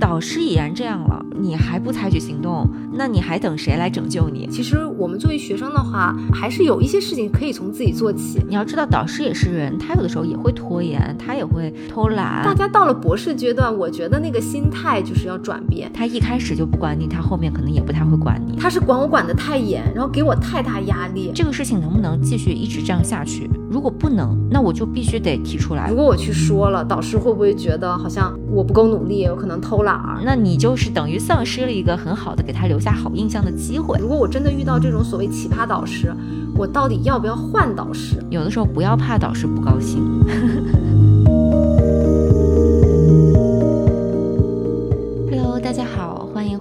导师已然这样了，你还不采取行动，那你还等谁来拯救你？其实我们作为学生的话，还是有一些事情可以从自己做起。你要知道，导师也是人，他有的时候也会拖延，他也会偷懒。大家到了博士阶段，我觉得那个心态就是要转变。他一开始就不管你，他后面可能也不太会管你。他是管我管得太严，然后给我太大压力。这个事情能不能继续一直这样下去？如果不能，那我就必须得提出来。如果我去说了，导师会不会觉得好像我不够努力，有可能偷懒？那你就是等于丧失了一个很好的给他留下好印象的机会。如果我真的遇到这种所谓奇葩导师，我到底要不要换导师？有的时候不要怕导师不高兴。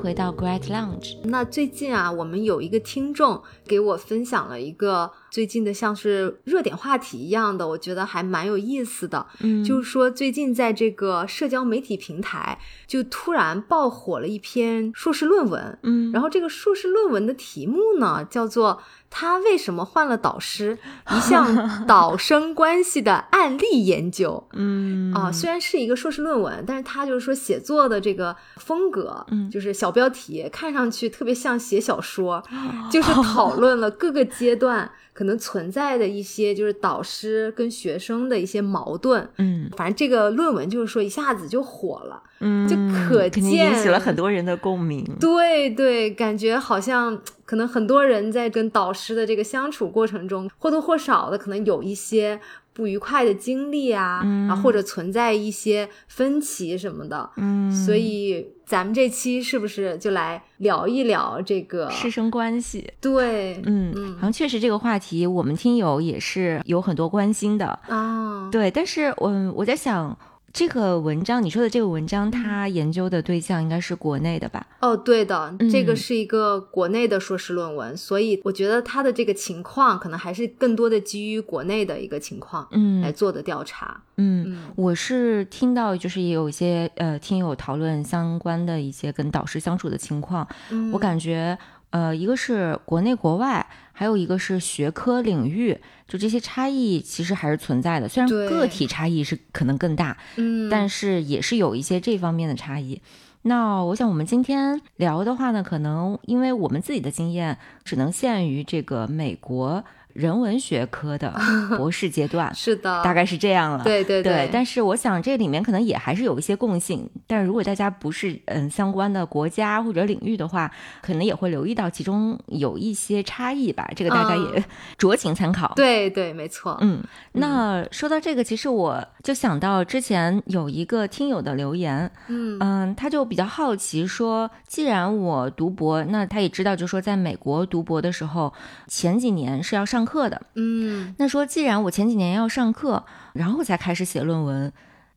回到 Great Lounge。那最近啊，我们有一个听众给我分享了一个最近的像是热点话题一样的，我觉得还蛮有意思的。嗯，就是说最近在这个社交媒体平台就突然爆火了一篇硕士论文。嗯，然后这个硕士论文的题目呢叫做。他为什么换了导师？一项 导生关系的案例研究。嗯啊，虽然是一个硕士论文，但是他就是说写作的这个风格，嗯，就是小标题看上去特别像写小说，就是讨论了各个阶段可能存在的一些就是导师跟学生的一些矛盾。嗯，反正这个论文就是说一下子就火了。嗯，就可见引起了很多人的共鸣。对对，感觉好像可能很多人在跟导师的这个相处过程中，或多或少的可能有一些不愉快的经历啊，啊，或者存在一些分歧什么的。嗯，所以咱们这期是不是就来聊一聊这个师生关系？对，嗯嗯，好像确实这个话题我们听友也是有很多关心的啊。对，但是我我在想。这个文章，你说的这个文章，他研究的对象应该是国内的吧？哦，对的，这个是一个国内的硕士论文，所以我觉得他的这个情况可能还是更多的基于国内的一个情况，嗯，来做的调查。嗯，我是听到就是也有一些呃听友讨论相关的一些跟导师相处的情况，我感觉呃一个是国内国外。还有一个是学科领域，就这些差异其实还是存在的。虽然个体差异是可能更大，嗯，但是也是有一些这方面的差异。那我想我们今天聊的话呢，可能因为我们自己的经验只能限于这个美国。人文学科的 博士阶段 是的，大概是这样了。对对对，但是我想这里面可能也还是有一些共性。但是如果大家不是嗯相关的国家或者领域的话，可能也会留意到其中有一些差异吧。这个大家也 酌情参考。对对，没错。嗯，那说到这个，其实我就想到之前有一个听友的留言，嗯嗯，他就比较好奇说，既然我读博，那他也知道，就说在美国读博的时候，前几年是要上。上课的，嗯，那说既然我前几年要上课，然后才开始写论文，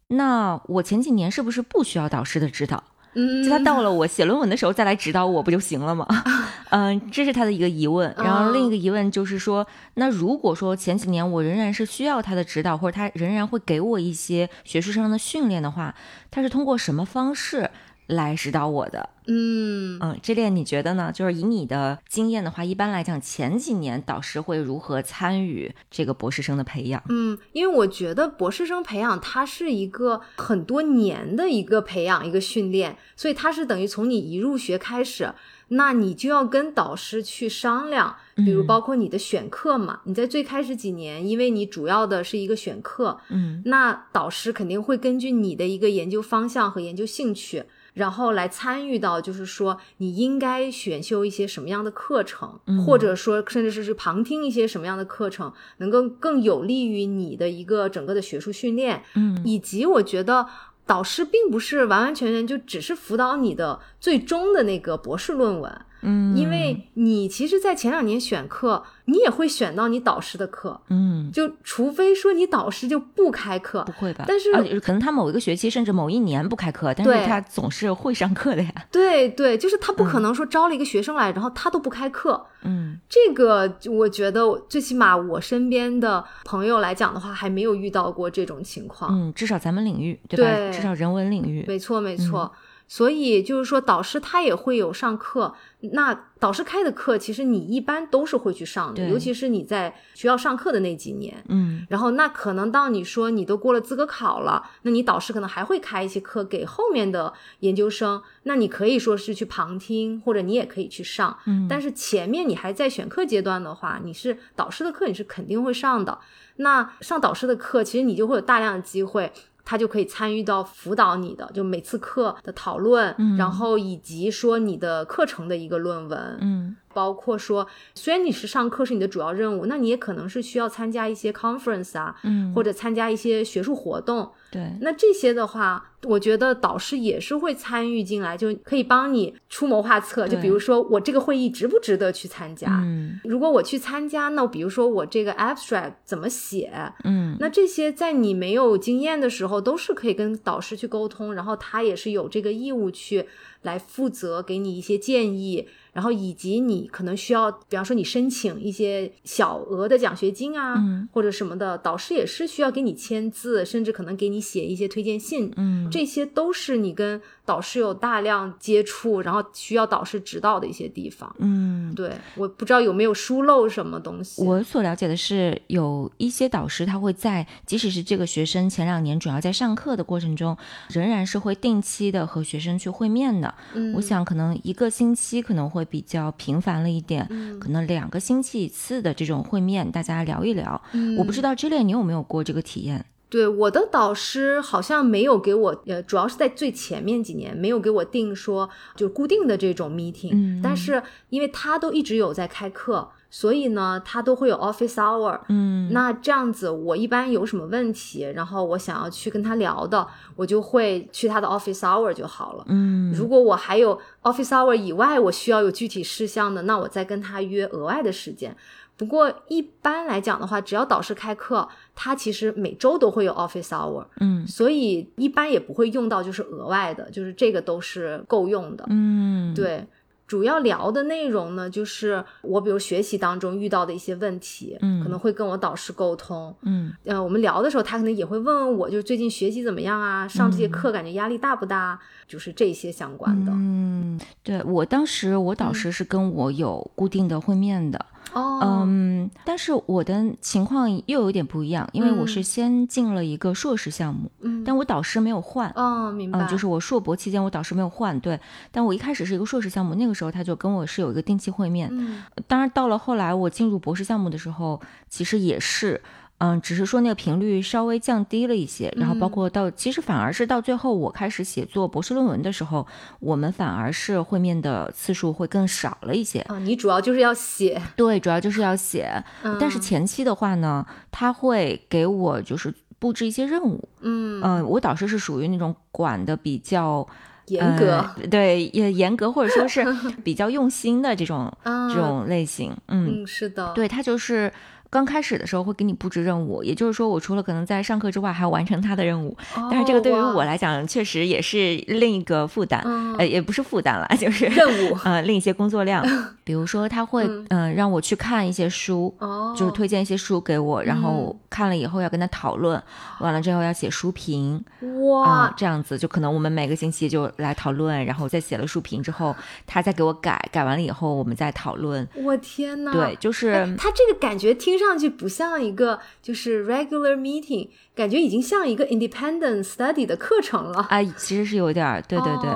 那我前几年是不是不需要导师的指导？嗯，就他到了我写论文的时候再来指导我不就行了吗？嗯，这是他的一个疑问。然后另一个疑问就是说，那如果说前几年我仍然是需要他的指导，或者他仍然会给我一些学术上的训练的话，他是通过什么方式？来指导我的，嗯嗯，这恋你觉得呢？就是以你的经验的话，一般来讲，前几年导师会如何参与这个博士生的培养？嗯，因为我觉得博士生培养它是一个很多年的一个培养一个训练，所以它是等于从你一入学开始，那你就要跟导师去商量，比如包括你的选课嘛，你在最开始几年，因为你主要的是一个选课，嗯，那导师肯定会根据你的一个研究方向和研究兴趣。然后来参与到，就是说你应该选修一些什么样的课程，或者说甚至是去旁听一些什么样的课程，能够更有利于你的一个整个的学术训练。嗯，以及我觉得导师并不是完完全全就只是辅导你的最终的那个博士论文。嗯，因为你其实，在前两年选课，你也会选到你导师的课，嗯，就除非说你导师就不开课，不会吧？但是可能他某一个学期甚至某一年不开课，但是他总是会上课的呀。对对，就是他不可能说招了一个学生来，然后他都不开课。嗯，这个我觉得最起码我身边的朋友来讲的话，还没有遇到过这种情况。嗯，至少咱们领域对吧？至少人文领域，没错没错。所以就是说，导师他也会有上课。那导师开的课，其实你一般都是会去上的，尤其是你在学校上课的那几年。嗯，然后那可能到你说你都过了资格考了，那你导师可能还会开一些课给后面的研究生。那你可以说是去旁听，或者你也可以去上。嗯，但是前面你还在选课阶段的话，你是导师的课，你是肯定会上的。那上导师的课，其实你就会有大量的机会。他就可以参与到辅导你的，就每次课的讨论，然后以及说你的课程的一个论文，嗯。包括说，虽然你是上课是你的主要任务，那你也可能是需要参加一些 conference 啊，嗯，或者参加一些学术活动。对，那这些的话，我觉得导师也是会参与进来，就可以帮你出谋划策。就比如说，我这个会议值不值得去参加？嗯，如果我去参加，那比如说我这个 abstract 怎么写？嗯，那这些在你没有经验的时候，都是可以跟导师去沟通，然后他也是有这个义务去来负责给你一些建议。然后以及你可能需要，比方说你申请一些小额的奖学金啊，或者什么的，导师也是需要给你签字，甚至可能给你写一些推荐信，嗯，这些都是你跟。导师有大量接触，然后需要导师指导的一些地方。嗯，对，我不知道有没有疏漏什么东西。我所了解的是，有一些导师他会在，即使是这个学生前两年主要在上课的过程中，仍然是会定期的和学生去会面的。嗯，我想可能一个星期可能会比较频繁了一点，可能两个星期一次的这种会面，大家聊一聊。嗯，我不知道之恋你有没有过这个体验？对我的导师好像没有给我，呃，主要是在最前面几年没有给我定说就固定的这种 meeting，嗯，但是因为他都一直有在开课，所以呢，他都会有 office hour，嗯，那这样子我一般有什么问题，然后我想要去跟他聊的，我就会去他的 office hour 就好了，嗯，如果我还有 office hour 以外我需要有具体事项的，那我再跟他约额外的时间。不过一般来讲的话，只要导师开课，他其实每周都会有 office hour，嗯，所以一般也不会用到就是额外的，就是这个都是够用的，嗯，对。主要聊的内容呢，就是我比如学习当中遇到的一些问题，嗯，可能会跟我导师沟通，嗯，呃，我们聊的时候，他可能也会问问我，就是最近学习怎么样啊？上这些课感觉压力大不大？就是这些相关的。嗯，对我当时我导师是跟我有固定的会面的。哦，嗯，但是我的情况又有点不一样，因为我是先进了一个硕士项目，嗯，但我导师没有换，哦，明白，就是我硕博期间我导师没有换，对，但我一开始是一个硕士项目，那个时候他就跟我是有一个定期会面，嗯，当然到了后来我进入博士项目的时候，其实也是。嗯，只是说那个频率稍微降低了一些，然后包括到其实反而是到最后我开始写作博士论文的时候，我们反而是会面的次数会更少了一些。啊，你主要就是要写，对，主要就是要写。但是前期的话呢，他会给我就是布置一些任务。嗯嗯，我导师是属于那种管的比较严格，对，也严格或者说是 比较用心的这种这种类型。嗯，是的，对他就是。刚开始的时候会给你布置任务，也就是说，我除了可能在上课之外，还要完成他的任务。但是这个对于我来讲，确实也是另一个负担，呃，也不是负担了，就是任务，呃，另一些工作量。比如说，他会嗯让我去看一些书，就是推荐一些书给我，然后看了以后要跟他讨论，完了之后要写书评。哇，这样子就可能我们每个星期就来讨论，然后再写了书评之后，他再给我改，改完了以后我们再讨论。我天呐！对，就是他这个感觉听上去不像一个就是 regular meeting，感觉已经像一个 independent study 的课程了。啊，其实是有点儿，对对对。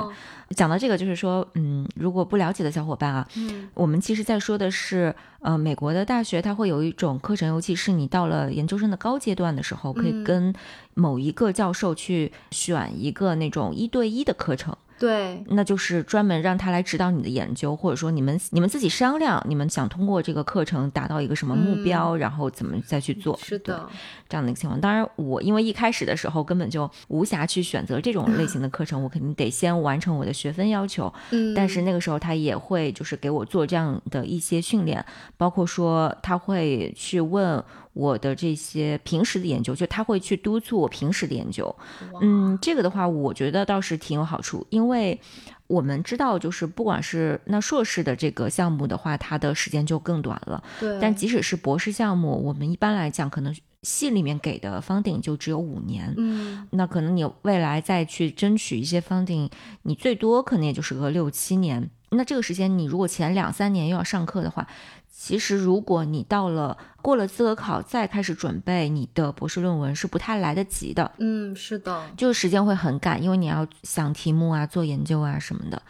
讲到这个，就是说，嗯，如果不了解的小伙伴啊，嗯，我们其实在说的是，呃，美国的大学它会有一种课程，尤其是你到了研究生的高阶段的时候，可以跟某一个教授去选一个那种一对一的课程。对，那就是专门让他来指导你的研究，或者说你们你们自己商量，你们想通过这个课程达到一个什么目标，然后怎么再去做。是的，这样的一个情况。当然，我因为一开始的时候根本就无暇去选择这种类型的课程，我肯定得先完成我的学分要求。嗯，但是那个时候他也会就是给我做这样的一些训练，包括说他会去问。我的这些平时的研究，就他会去督促我平时的研究。嗯，这个的话，我觉得倒是挺有好处，因为我们知道，就是不管是那硕士的这个项目的话，它的时间就更短了。对。但即使是博士项目，我们一般来讲可能。系里面给的 funding 就只有五年，嗯那可能你未来再去争取一些 funding，你最多可能也就是个六七年。那这个时间，你如果前两三年又要上课的话，其实如果你到了过了资格考再开始准备你的博士论文，是不太来得及的，嗯，是的，就是时间会很赶，因为你要想题目啊、做研究啊什么的。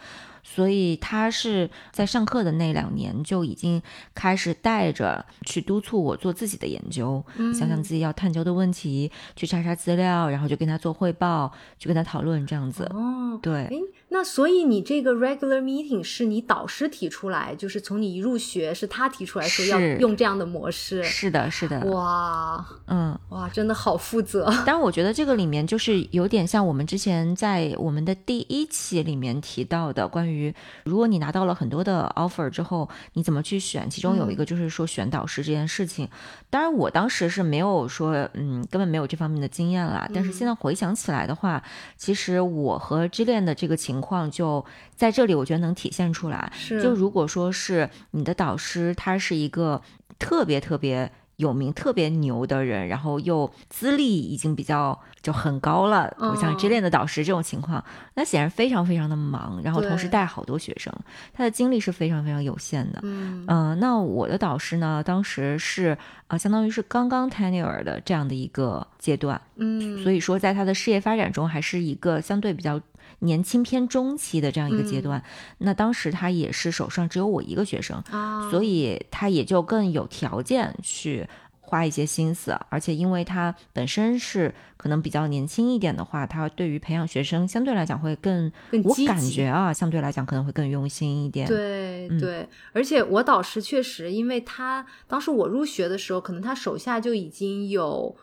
所以他是在上课的那两年就已经开始带着去督促我做自己的研究，嗯想想自己要探究的问题，去查查资料，然后就跟他做汇报，去跟他讨论这样子。哦，对，诶，那所以你这个 regular meeting 是你导师提出来，就是从你一入学是他提出来说要用这样的模式。是的，是的，哇嗯。哇，真的好负责。当然，我觉得这个里面就是有点像我们之前在我们的第一期里面提到的，关于如果你拿到了很多的 offer 之后，你怎么去选？其中有一个就是说选导师这件事情。当然，我当时是没有说，嗯，根本没有这方面的经验啦。但是现在回想起来的话，其实我和之恋的这个情况就在这里，我觉得能体现出来。是就如果说是你的导师，他是一个特别特别有名、特别牛的人，然后又资历已经比较就很高了，我像 J 恋的导师这种情况，那显然非常非常的忙，然后同时带好多学生，他的精力是非常非常有限的。嗯嗯、那我的导师呢，当时是呃，相当于是刚刚 tenure 的这样的一个阶段，嗯，所以说在他的事业发展中，还是一个相对比较年轻偏中期的这样一个阶段。那当时他也是手上只有我一个学生，啊，所以他也就更有条件去花一些心思，而且因为他本身是可能比较年轻一点的话，他对于培养学生相对来讲会更，我感觉啊，相对来讲可能会更用心一点。，嗯对对，而且我导师确实，因为他当时我入学的时候，可能他手下就已经有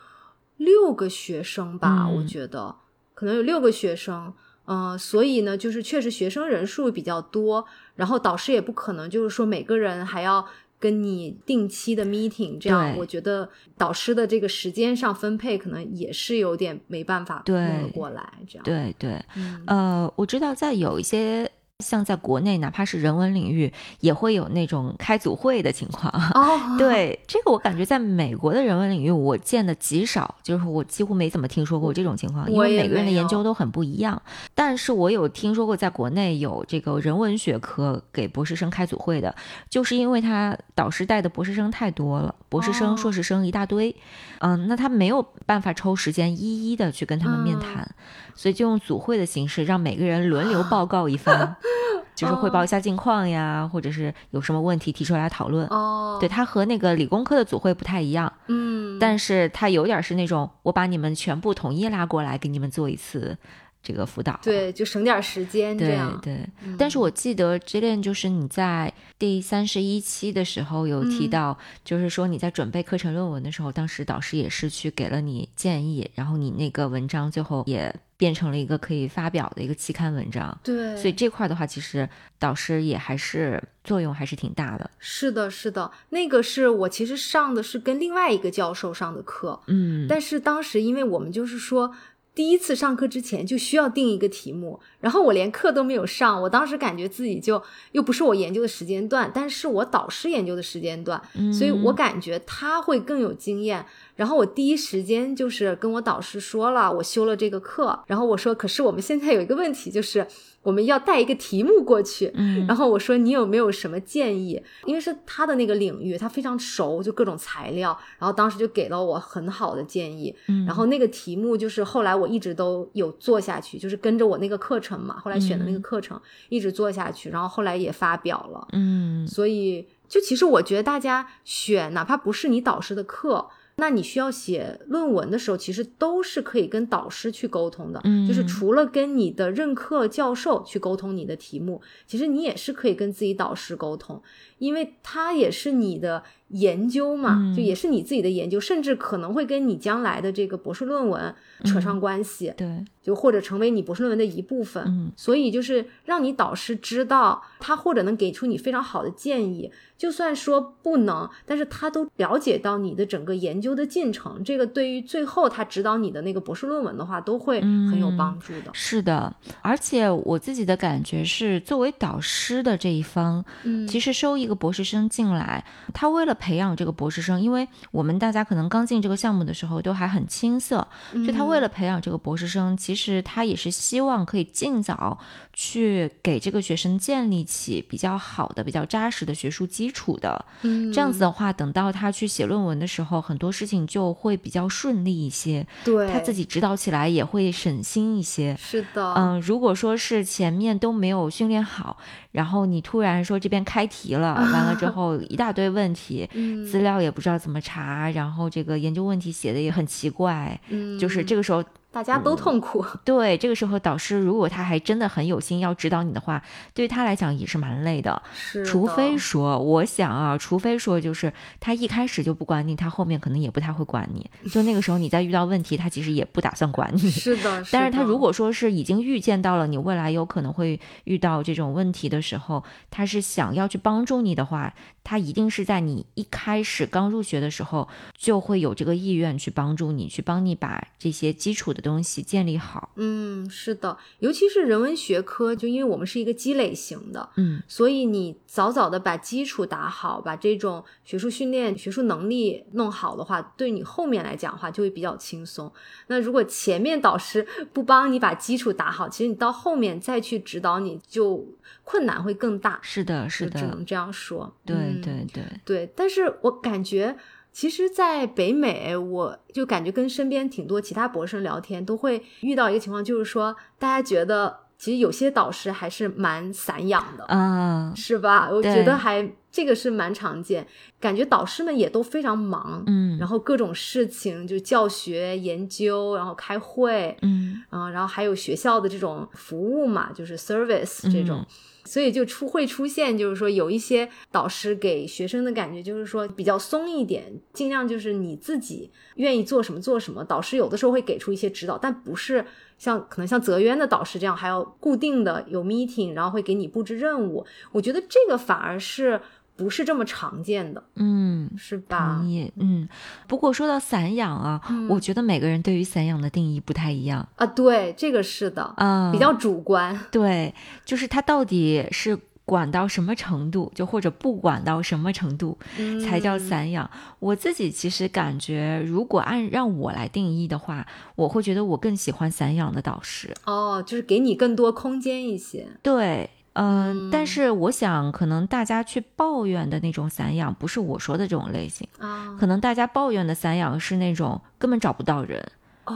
六个学生吧，我嗯觉得可能有六个学生。嗯、所以呢，就是确实学生人数比较多，然后导师也不可能就是说每个人还要跟你定期的 meeting，这样我觉得导师的这个时间上分配可能也是有点没办法对弄得过来，这样。对对，嗯呃，我知道在有一些像在国内，哪怕是人文领域，也会有那种开组会的情况。哦，对这个，我感觉在美国的人文领域，我见的极少，就是我几乎没怎么听说过这种情况，因为每个人的研究都很不一样。但是我有听说过，在国内有这个人文学科给博士生开组会的，就是因为他导师带的博士生太多了，博士生、哦硕士生一大堆，嗯，那他没有办法抽时间一一的去跟他们面嗯谈，所以就用组会的形式，让每个人轮流报告一番。就是汇报一下近况呀，或者是有什么问题提出来讨论。哦，对，它和那个理工科的组会不太一样，嗯，但是它有点是那种我把你们全部统一拉过来，给你们做一次这个辅导。对，就省点时间这对样。对，嗯但是我记得 Jillian 就是你在第三十一期的时候有提嗯到，就是说你在准备课程论文的时候，当时导师也是去给了你建议，然后你那个文章最后也变成了一个可以发表的一个期刊文章。对，所以这块的话，其实导师也还是作用还是挺大的。是的，是的，那个是我其实上的是跟另外一个教授上的课，嗯，但是当时因为我们就是说。第一次上课之前就需要定一个题目，然后我连课都没有上，我当时感觉自己就又不是我研究的时间段，但是我导师研究的时间段，所以我感觉他会更有经验。然后我第一时间就是跟我导师说了，我修了这个课，然后我说，可是我们现在有一个问题，就是我们要带一个题目过去，嗯然后我说你有没有什么建议？因为是他的那个领域，他非常熟，就各种材料，然后当时就给了我很好的建议。嗯然后那个题目就是后来我一直都有做下去，就是跟着我那个课程嘛，后来选的那个课程、一直做下去，然后后来也发表了。嗯所以就其实我觉得大家选哪怕不是你导师的课。那你需要写论文的时候，其实都是可以跟导师去沟通的。嗯就是除了跟你的任课教授去沟通你的题目，其实你也是可以跟自己导师沟通，因为他也是你的研究嘛，嗯就也是你自己的研究，甚至可能会跟你将来的这个博士论文扯上关系。对，就或者成为你博士论文的一部分。嗯，所以就是让你导师知道，他或者能给出你非常好的建议。就算说不能，但是他都了解到你的整个研究的进程，这个对于最后他指导你的那个博士论文的话，都会很有帮助的。是的，而且我自己的感觉是，作为导师的这一方，嗯，其实收一个博士生进来，他为了培养这个博士生，因为我们大家可能刚进这个项目的时候都还很青涩，就他为了培养这个博士生，其实他也是希望可以尽早去给这个学生建立起比较好的、比较扎实的学术基础。的，嗯，这样子的话，等到他去写论文的时候，很多事情就会比较顺利一些，对他自己指导起来也会省心一些。是的，嗯，如果说是前面都没有训练好，然后你突然说这边开题了，完了之后一大堆问题，资料也不知道怎么查，然后这个研究问题写的也很奇怪，嗯，就是这个时候。大家都痛苦。对，这个时候导师如果他还真的很有心要指导你的话，对于他来讲也是蛮累的。是，除非说，我想啊，除非说就是他一开始就不管你，他后面可能也不太会管你。就那个时候你再遇到问题，他其实也不打算管你。是的，但是他如果说是已经预见到了你未来有可能会遇到这种问题的时候，他是想要去帮助你的话，他一定是在你一开始刚入学的时候就会有这个意愿去帮助你，去帮你把这些基础的。东西建立好，嗯，是的，尤其是人文学科，就因为我们是一个积累型的，嗯，所以你早早的把基础打好，把这种学术训练、学术能力弄好的话，对你后面来讲的话就会比较轻松。那如果前面导师不帮你把基础打好，其实你到后面再去指导你就困难会更大。是的，是的，只能这样说。对对对对，但是我感觉。其实，在北美，我就感觉跟身边挺多其他博士聊天，都会遇到一个情况，就是说，大家觉得其实有些导师还是蛮散养的，嗯，是吧？我觉得还这个是蛮常见，感觉导师们也都非常忙，嗯，然后各种事情就教学、研究，然后开会，嗯，嗯，然后还有学校的这种服务嘛，就是 service 这种。所以就出会出现，就是说有一些导师给学生的感觉就是说比较松一点，尽量就是你自己愿意做什么做什么。导师有的时候会给出一些指导，但不是像可能像泽渊的导师这样还要固定的有 meeting，然后会给你布置任务。我觉得这个反而是。不是这么常见的，嗯，是吧？同意，嗯。不过说到散养啊，我觉得每个人对于散养的定义不太一样啊。对，这个是的，啊，比较主观。对，就是它到底是管到什么程度，就或者不管到什么程度才叫散养。我自己其实感觉，如果按让我来定义的话，我会觉得我更喜欢散养的导师。哦，就是给你更多空间一些。对。嗯，但是我想，可能大家去抱怨的那种散养，不是我说的这种类型啊。可能大家抱怨的散养是那种根本找不到人，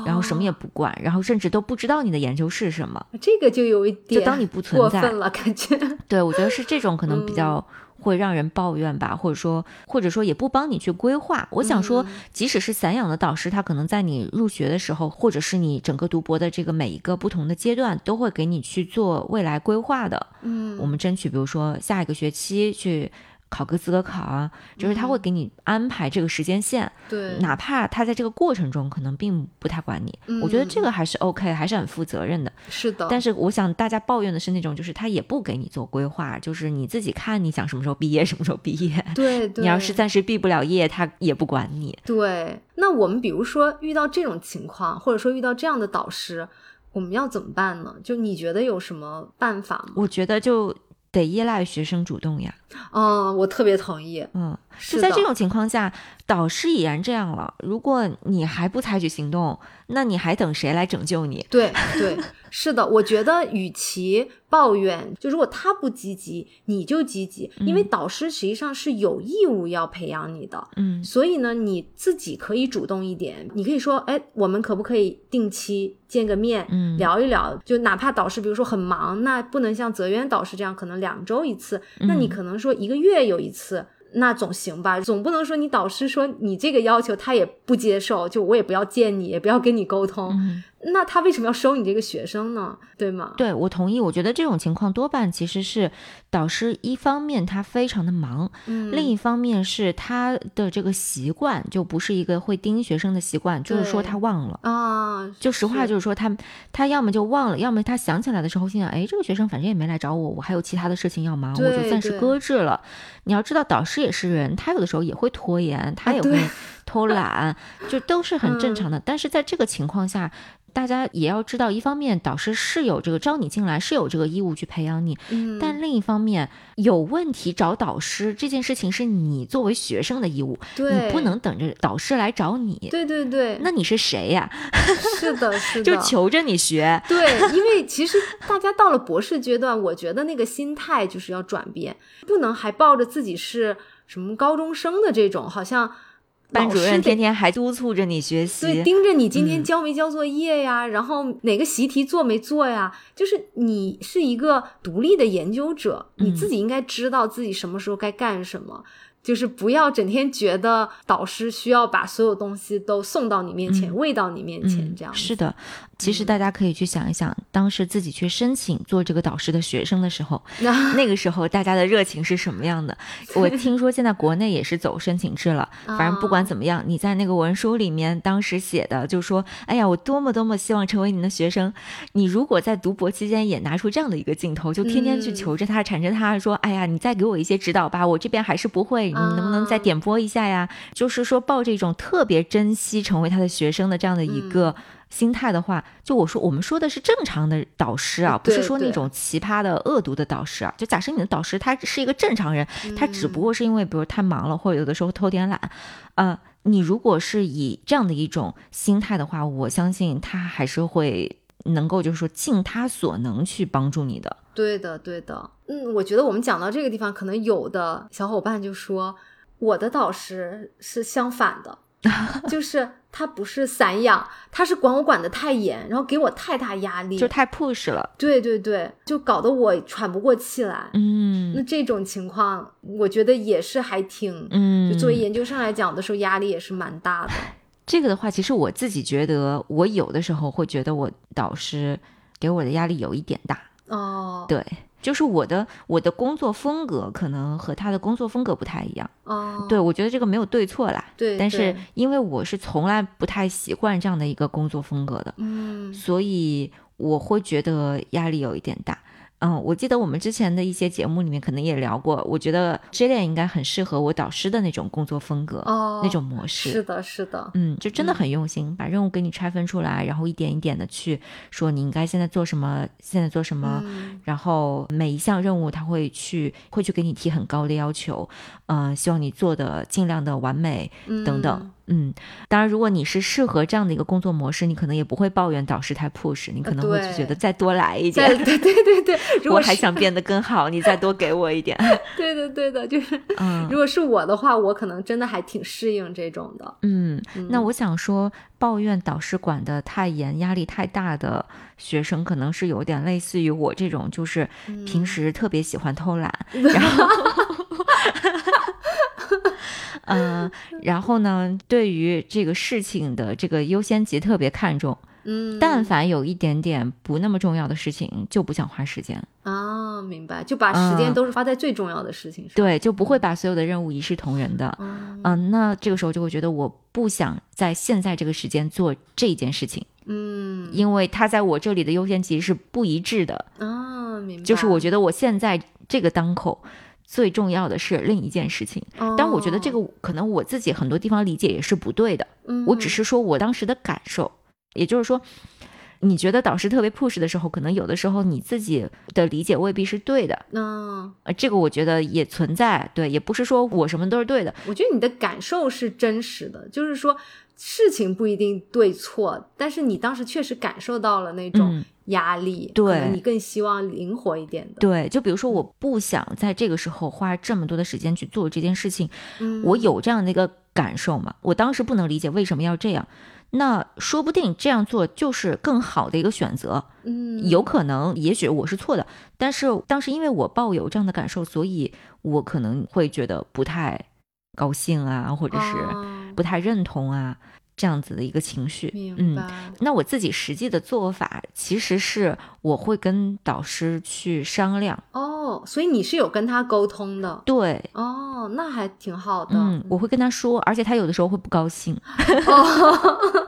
然后什么也不管，然后甚至都不知道你的研究是什么。这个就有一点就当你不存在了，感觉。对，我觉得是这种可能比较。会让人抱怨吧，或者说，或者说也不帮你去规划。我想说，即使是散养的导师，他可能在你入学的时候，或者是你整个读博的这个每一个不同的阶段，都会给你去做未来规划的。嗯，我们争取，比如说下一个学期去。考个资格考啊，就是他会给你安排这个时间线，对，哪怕他在这个过程中可能并不太管你，我觉得这个还是 OK，还是很负责任的。是的，但是我想大家抱怨的是那种，就是他也不给你做规划，就是你自己看你想什么时候毕业，什么时候毕业。对，你要是暂时毕不了业，他也不管你。对，那我们比如说遇到这种情况，或者说遇到这样的导师，我们要怎么办呢？就你觉得有什么办法吗？我觉得就。得依赖学生主动呀，嗯，我特别同意，嗯，就在这种情况下，导师已然这样了，如果你还不采取行动，那你还等谁来拯救你？对对，是的，我觉得与其。抱怨就如果他不积极，你就积极，因为导师实际上是有义务要培养你的，嗯，所以呢，你自己可以主动一点，你可以说，哎，我们可不可以定期见个面，嗯，聊一聊，就哪怕导师比如说很忙，那不能像泽渊导师这样，可能两周一次，那你可能说一个月有一次。那总行吧，总不能说你导师说你这个要求他也不接受，就我也不要见你，也不要跟你沟通。那他为什么要收你这个学生呢？对吗？对我同意。我觉得这种情况多半其实是导师一方面他非常的忙，嗯，另一方面是他的这个习惯就不是一个会盯学生的习惯，就是说他忘了。啊，就实话就是说他他要么就忘了，要么他想起来的时候心想，哎，这个学生反正也没来找我，我还有其他的事情要忙，我就暂时搁置了。你要知道，导师也是人，他有的时候也会拖延，他也对会偷懒，就都是很正嗯常的。但是在这个情况下，大家也要知道，一方面导师是有这个招你进来，是有这个义务去培养你，嗯，但另一方面有问题找导师这件事情是你作为学生的义务，对你不能等着导师来找你。对对对，那你是谁呀？是的，是的，就求着你学。对，因为其实大家到了博士阶段，我觉得那个心态就是要转变，不能还抱着自己是什么高中生的这种，好像班主任天天还督促着你学习，对，盯着你今嗯天交没交作业呀，然后哪个习题做没做呀？就是你是一个独立的研究者，你自嗯己应该知道自己什么时候该干什么。就是不要整天觉得导师需要把所有东西都送到你面前、嗯喂到你面前，嗯这样是的。其实大家可以去想一想，当时自己去申请做这个导师的学生的时候，那那个时候大家的热情是什么样的？我听说现在国内也是走申请制了。反正不管怎么样，你在那个文书里面当时写的，就说：“哎呀，我多么多么希望成为您的学生。”你如果在读博期间也拿出这样的一个镜头，就天天去嗯求着他、缠着他说：“哎呀，你再给我一些指导吧，我这边还是不会，你能不能再啊点拨一下呀？”就是说抱着一种特别珍惜成为他的学生的这样的一嗯个。心态的话，就我说，我们说的是正常的导师啊，不是说那种奇葩的恶毒的导师啊。就假设你的导师他是一个正常人，他只不过是因为比如太忙了，或者有的时候偷点懒，呃，你如果是以这样的一种心态的话，我相信他还是会能够就是说尽他所能去帮助你的。对的，对的，嗯，我觉得我们讲到这个地方，可能有的小伙伴就说，我的导师是相反的，就是他不是散养，他是管我管的太严，然后给我太大压力，就太 push 了，对对对，就搞得我喘不过气来。嗯那这种情况，我觉得也是还挺，嗯，就作为研究生来讲的时候，压力也是蛮大的。这个的话，其实我自己觉得，我有的时候会觉得我导师给我的压力有一点大，哦，对。就是我的我的工作风格可能和他的工作风格不太一样，哦，对我觉得这个没有对错啦，对，但是因为我是从来不太习惯这样的一个工作风格的，嗯所以我会觉得压力有一点大。嗯，我记得我们之前的一些节目里面可能也聊过，我觉得 J 恋应该很适合我导师的那种工作风格，哦，那种模式。是的，是的，嗯，就真的很用心，把任务给你拆分出来，然后一点一点的去说你应该现在做什么，现在做什么，嗯然后每一项任务他会去会去给你提很高的要求，嗯、希望你做的尽量的完美等等。嗯，当然，如果你是适合这样的一个工作模式，你可能也不会抱怨导师太 push，你可能会就觉得再多来一点，对对对对，如我还想变得更好，你再多给我一点。对的对的，就是嗯。如果是我的话，我可能真的还挺适应这种的。嗯，那。嗯我想说，抱怨导师管的太严、压力太大的学生，可能是有点类似于我这种，就是平时特别喜欢偷懒，然后，嗯、然后呢，对于这个事情的这个优先级特别看重，嗯，但凡有一点点不那么重要的事情，就不想花时间，啊，明白，就把时间嗯都是花在最重要的事情上。对，就不会把所有的任务一视同仁的。嗯嗯，那这个时候就会觉得我不想在现在这个时间做这件事情。嗯因为它在我这里的优先级是不一致的，啊，明白。就是我觉得我现在这个当口最重要的是另一件事情，哦，但我觉得这个可能我自己很多地方理解也是不对的，嗯，我只是说我当时的感受，也就是说。你觉得导师特别 push 的时候，可能有的时候你自己的理解未必是对的，嗯，呃，这个我觉得也存在，对，也不是说我什么都是对的，我觉得你的感受是真实的，就是说事情不一定对错，但是你当时确实感受到了那种嗯压力，对你更希望灵活一点的。对，就比如说我不想在这个时候花这么多的时间去做这件事情，嗯，我有这样的一个感受嘛？我当时不能理解为什么要这样，那说不定这样做就是更好的一个选择。嗯，有可能，也许我是错的，但是当时因为我抱有这样的感受，所以我可能会觉得不太高兴啊，或者是哦不太认同啊。这样子的一个情绪。明白。那我自己实际的做法其实是我会跟导师去商量。哦，所以你是有跟他沟通的？对。哦，那还挺好的。嗯，我会跟他说，而且他有的时候会不高兴。哦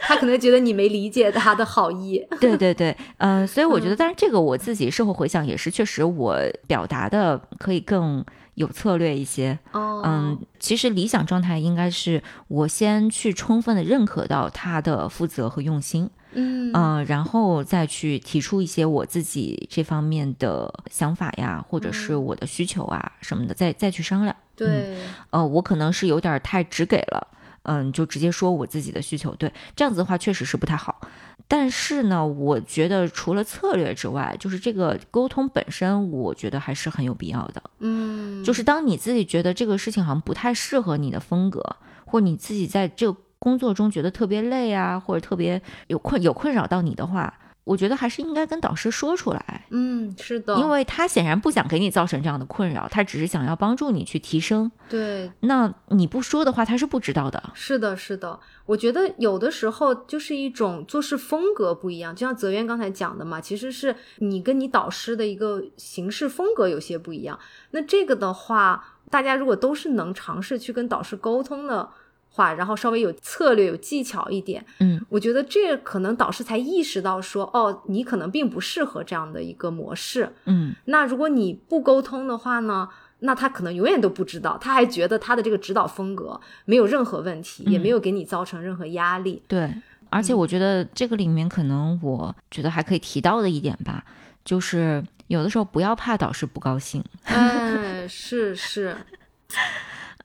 他可能觉得你没理解他的好意。对 对对，嗯，所以我觉得，但是这个我自己事后回想也是，确实我表达的可以更有策略一些。哦，嗯，其实理想状态应该是我先去充分的认可到他的负责和用心，嗯嗯，然后再去提出一些我自己这方面的想法呀，或者是我的需求啊什么的，再再去商量。对，呃，我可能是有点太直给了。嗯，就直接说我自己的需求，对，这样子的话确实是不太好。但是呢，我觉得除了策略之外，就是这个沟通本身，我觉得还是很有必要的。嗯，就是当你自己觉得这个事情好像不太适合你的风格，或者你自己在这个工作中觉得特别累啊，或者特别有困有困扰到你的话。我觉得还是应该跟导师说出来，嗯，是的，因为他显然不想给你造成这样的困扰，他只是想要帮助你去提升。对，那你不说的话，他是不知道的。是的，是的，我觉得有的时候就是一种做事风格不一样，就像泽渊刚才讲的嘛，其实是你跟你导师的一个行事风格有些不一样。那这个的话，大家如果都是能尝试去跟导师沟通的。话，然后稍微有策略、有技巧一点，嗯，我觉得这可能导师才意识到说，哦，你可能并不适合这样的一个模式，嗯，那如果你不沟通的话呢，那他可能永远都不知道，他还觉得他的这个指导风格没有任何问题，也没有给你造成任何压力。对，而且我觉得这个里面可能我觉得还可以提到的一点吧，就是有的时候不要怕导师不高兴，嗯，是是。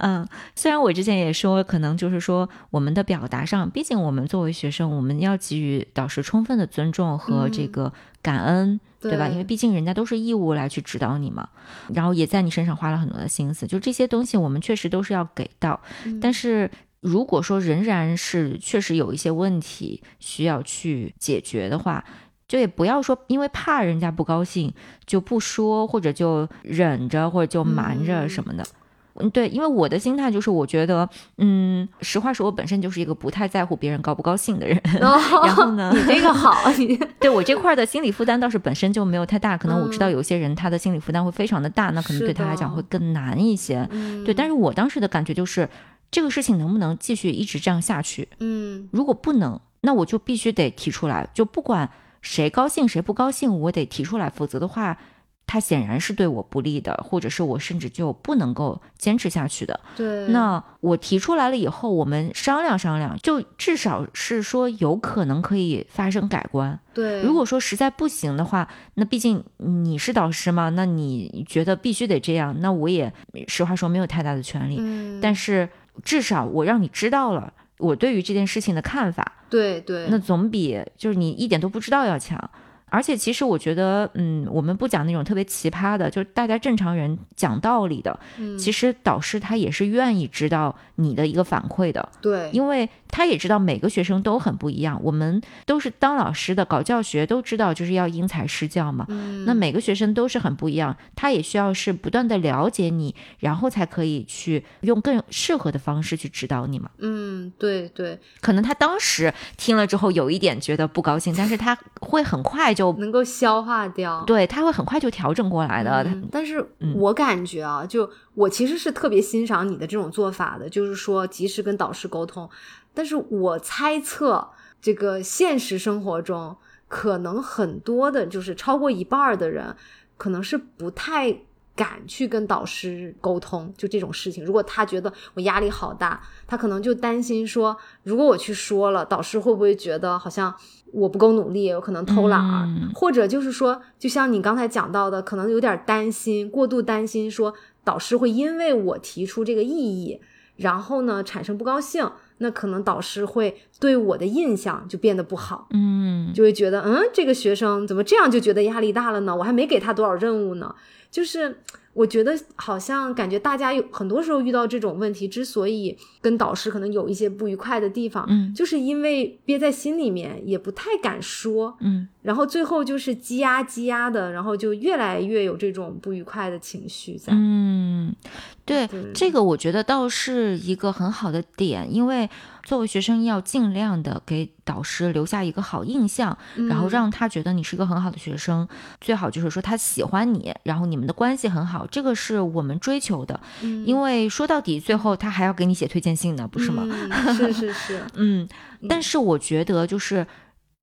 嗯，虽然我之前也说，可能就是说我们的表达上，毕竟我们作为学生，我们要给予导师充分的尊重和这个感恩，对吧？因为毕竟人家都是义务来去指导你嘛，然后也在你身上花了很多的心思，就这些东西我们确实都是要给到。但是如果说仍然是确实有一些问题需要去解决的话，就也不要说因为怕人家不高兴就不说，或者就忍着，或者就瞒着什么的。嗯，对，因为我的心态就是，我觉得，嗯，实话说，我本身就是一个不太在乎别人高不高兴的人。然后呢，你这个好，你 对我这块的心理负担倒是本身就没有太大。可能我知道有些人他的心理负担会非常的大，那可能对他来讲会更难一些。对，但是我当时的感觉就是，这个事情能不能继续一直这样下去？嗯，如果不能，那我就必须得提出来，就不管谁高兴谁不高兴，我得提出来，否则的话。他显然是对我不利的，或者是我甚至就不能够坚持下去的。对，那我提出来了以后，我们商量商量，就至少是说有可能可以发生改观。对，如果说实在不行的话，那毕竟你是导师嘛，那你觉得必须得这样，那我也实话说没有太大的权利。嗯，但是至少我让你知道了我对于这件事情的看法。对对，那总比就是你一点都不知道要强。而且其实我觉得，嗯，我们不讲那种特别奇葩的，就是大家正常人讲道理的。嗯，其实导师他也是愿意知道你的一个反馈的。对，因为他也知道每个学生都很不一样。我们都是当老师的，搞教学都知道就是要因材施教嘛。嗯，那每个学生都是很不一样，他也需要是不断的了解你，然后才可以去用更适合的方式去指导你嘛。嗯，对对，可能他当时听了之后有一点觉得不高兴，但是他会很快就。就能够消化掉，对他会很快就调整过来的。但是我感觉啊，就我其实是特别欣赏你的这种做法的，就是说及时跟导师沟通。但是我猜测，这个现实生活中，可能很多的，就是超过一半的人，可能是不太敢去跟导师沟通，就这种事情。如果他觉得我压力好大，他可能就担心说，如果我去说了，导师会不会觉得好像。我不够努力，我可能偷懒儿，或者就是说，就像你刚才讲到的，可能有点担心，过度担心，说导师会因为我提出这个异议，然后呢产生不高兴，那可能导师会对我的印象就变得不好，嗯，就会觉得，嗯，这个学生怎么这样就觉得压力大了呢？我还没给他多少任务呢。就是我觉得好像感觉大家有很多时候遇到这种问题，之所以跟导师可能有一些不愉快的地方，嗯。就是因为憋在心里面，也不太敢说，嗯。然后最后就是积压积压的，然后就越来越有这种不愉快的情绪在。嗯，对对这个我觉得倒是一个很好的点，因为作为学生要尽量的给导师留下一个好印象，然后嗯。让他觉得你是一个很好的学生，最好就是说他喜欢你，然后你们的关系很好，这个是我们追求的。嗯因为说到底，最后他还要给你写推荐信呢，不是吗？嗯、是是是，嗯，但是我觉得就是。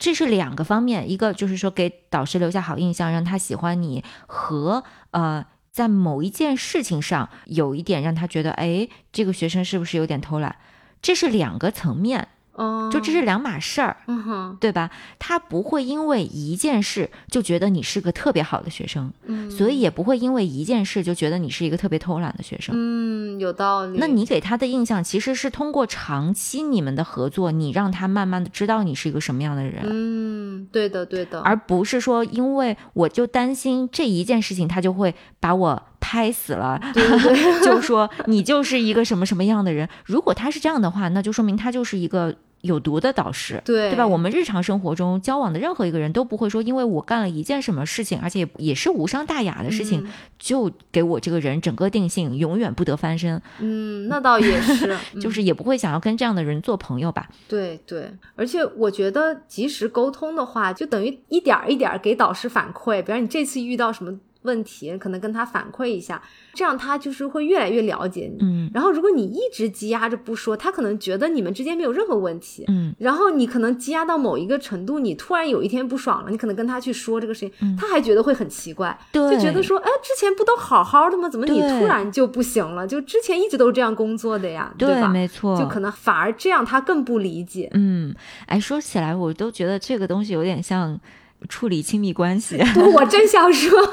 这是两个方面，一个就是说给导师留下好印象，让他喜欢你，和呃，在某一件事情上有一点让他觉得，哎，这个学生是不是有点偷懒？这是两个层面，哦，就这是两码事儿，嗯哼，对吧？他不会因为一件事就觉得你是个特别好的学生，嗯，所以也不会因为一件事就觉得你是一个特别偷懒的学生。嗯，有道理。那你给他的印象其实是通过长期你们的合作，你让他慢慢的知道你是一个什么样的人，嗯，对的对的，而不是说因为我就担心这一件事情，他就会把我拍死了，对对对，就说你就是一个什么什么样的人。如果他是这样的话，那就说明他就是一个。有毒的导师，对对吧？我们日常生活中交往的任何一个人都不会说，因为我干了一件什么事情，而且也也是无伤大雅的事情，嗯就给我这个人整个定性，永远不得翻身。嗯，那倒也是，嗯就是也不会想要跟这样的人做朋友吧？对对，而且我觉得及时沟通的话，就等于一点一点给导师反馈，比如你这次遇到什么问题，可能跟他反馈一下，这样他就是会越来越了解你。嗯然后如果你一直积压着不说，他可能觉得你们之间没有任何问题。嗯然后你可能积压到某一个程度，你突然有一天不爽了，你可能跟他去说这个事情，嗯他还觉得会很奇怪，就觉得说，哎，之前不都好好的吗？怎么你突然就不行了？就之前一直都是这样工作的呀，对，吧？没错，就可能反而这样他更不理解。嗯，哎，说起来，我都觉得这个东西有点像处理亲密关系。我真想说，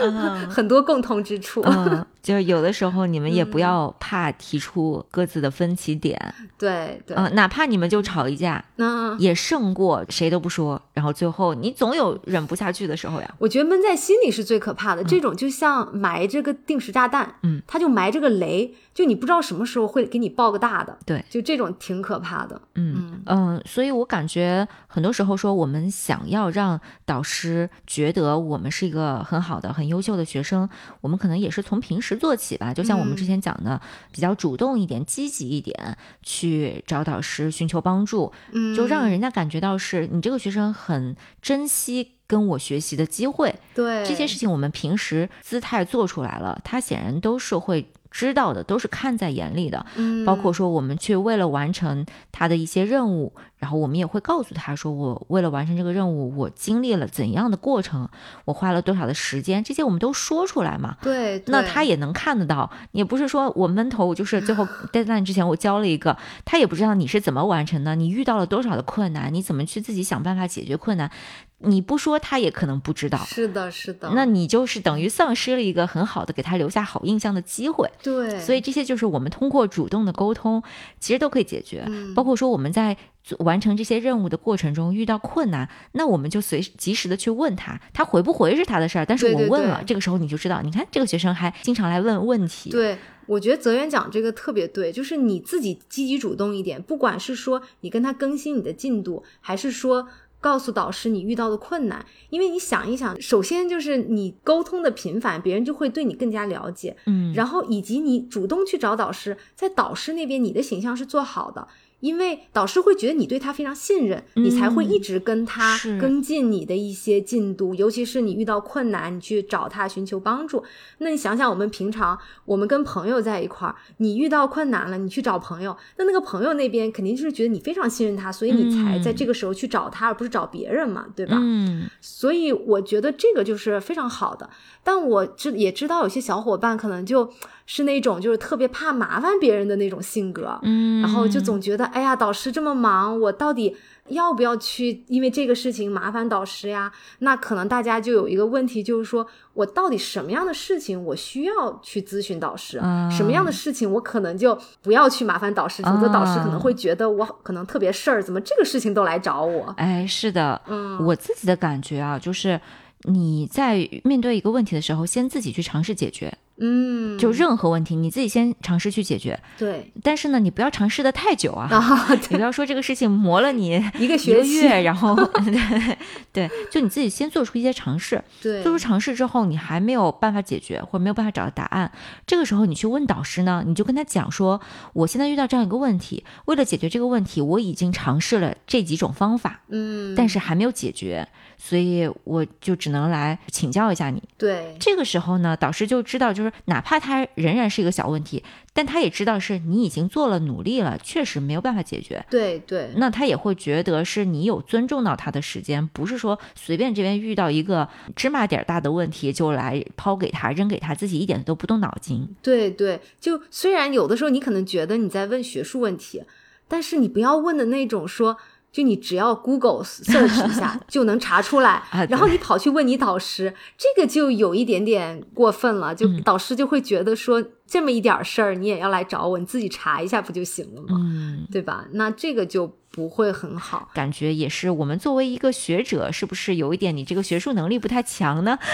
嗯很多共同之处。嗯，就是有的时候你们也不嗯要怕提出各自的分歧点，对对，嗯，哪怕你们就吵一架，那也胜过谁都不说，然后最后你总有忍不下去的时候呀。我觉得闷在心里是最可怕的。这种就像埋这个定时炸弹，嗯，他就埋这个雷，就你不知道什么时候会给你爆个大的。对，就这种挺可怕的。嗯嗯，所以我感觉很多时候说，我们想要让导师觉得我们是一个很好的、很优秀的学生，我们可能也是从平时做起吧。就像我们之前讲的，比较主动一点、积极一点，去找导师寻求帮助，嗯，就让人家感觉到是你这个学生很珍惜跟我学习的机会。对这些事情我们平时姿态做出来了，他显然都是会知道的，都是看在眼里的。嗯，包括说我们去为了完成他的一些任务，然后我们也会告诉他说，我为了完成这个任务，我经历了怎样的过程，我花了多少的时间，这些我们都说出来嘛。对，对那他也能看得到，也不是说我闷头就是最后 deadline 之前我交了一个，他也不知道你是怎么完成的，你遇到了多少的困难，你怎么去自己想办法解决困难，你不说他也可能不知道。是的，是的。那你就是等于丧失了一个很好的给他留下好印象的机会。对，所以这些就是我们通过主动的沟通，其实都可以解决。嗯包括说我们在做完成这些任务的过程中遇到困难，那我们就随时及时的去问他，他回不回是他的事儿，但是我问了，对这个时候你就知道，你看这个学生还经常来问问题。对，我觉得泽源讲这个特别对，就是你自己积极主动一点，不管是说你跟他更新你的进度，还是说。告诉导师你遇到的困难，因为你想一想，首先就是你沟通的频繁，别人就会对你更加了解，嗯，然后以及你主动去找导师，在导师那边你的形象是做好的，因为导师会觉得你对他非常信任，你才会一直跟他跟进你的一些进度，尤其是你遇到困难，你去找他寻求帮助。那你想想，我们平常我们跟朋友在一块儿，你遇到困难了，你去找朋友，那那个朋友那边肯定就是觉得你非常信任他，所以你才在嗯这个时候去找他，而不是找别人嘛，对吧？嗯所以我觉得这个就是非常好的。但我知也知道有些小伙伴可能就是那种就是特别怕麻烦别人的那种性格，嗯，然后就总觉得哎呀，导师这么忙，我到底要不要去因为这个事情麻烦导师呀？那可能大家就有一个问题，就是说我到底什么样的事情我需要去咨询导师，嗯什么样的事情我可能就不要去麻烦导师，否则导师可能啊会觉得我可能特别事儿，怎么这个事情都来找我？哎，是的，嗯，我自己的感觉啊，就是你在面对一个问题的时候，先自己去尝试解决。嗯，就任何问题，你自己先尝试去解决。对，但是呢，你不要尝试的太久啊！啊，你不要说这个事情磨了你一个学月，然后对 对，就你自己先做出一些尝试。对，做出尝试之后，你还没有办法解决，或者没有办法找到答案，这个时候你去问导师呢，你就跟他讲说，我现在遇到这样一个问题，为了解决这个问题，我已经尝试了这几种方法，嗯，但是还没有解决，所以我就只能来请教一下你。对，这个时候呢，导师就知道，就是哪怕他仍然是一个小问题，但他也知道是你已经做了努力了，确实没有办法解决。对对，那他也会觉得是你有尊重到他的时间，不是说随便这边遇到一个芝麻点儿大的问题就来抛给他、扔给他，自己一点都不动脑筋。对对，就虽然有的时候你可能觉得你在问学术问题，但是你不要问的那种说，就你只要 Google search 一下 就能查出来，啊然后你跑去问你导师，这个就有一点点过分了，就嗯。导师就会觉得说这么一点事儿你也要来找我，你自己查一下不就行了吗？嗯，对吧？那这个就不会很好。感觉也是我们作为一个学者，是不是有一点你这个学术能力不太强呢？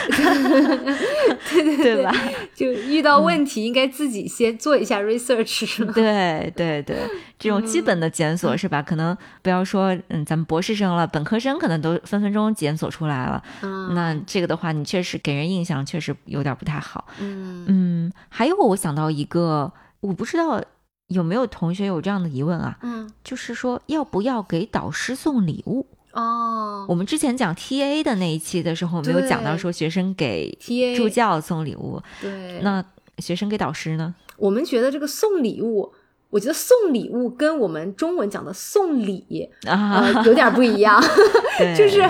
对对吧？就遇到问题应该自己先做一下 research。对对对，这种基本的检索是吧？可能不要说嗯，咱们博士生了，本科生可能都分分钟检索出来了。嗯那这个的话，你确实给人印象确实有点不太好。嗯嗯，还有我想到一个，我不知道有没有同学有这样的疑问啊，嗯。就是说要不要给导师送礼物？哦。我们之前讲 TA 的那一期的时候，没有讲到说学生给，TA 助教送礼物，对，那学生给导师呢？我们觉得这个送礼物，我觉得送礼物跟我们中文讲的送礼，啊，呃，有点不一样 就是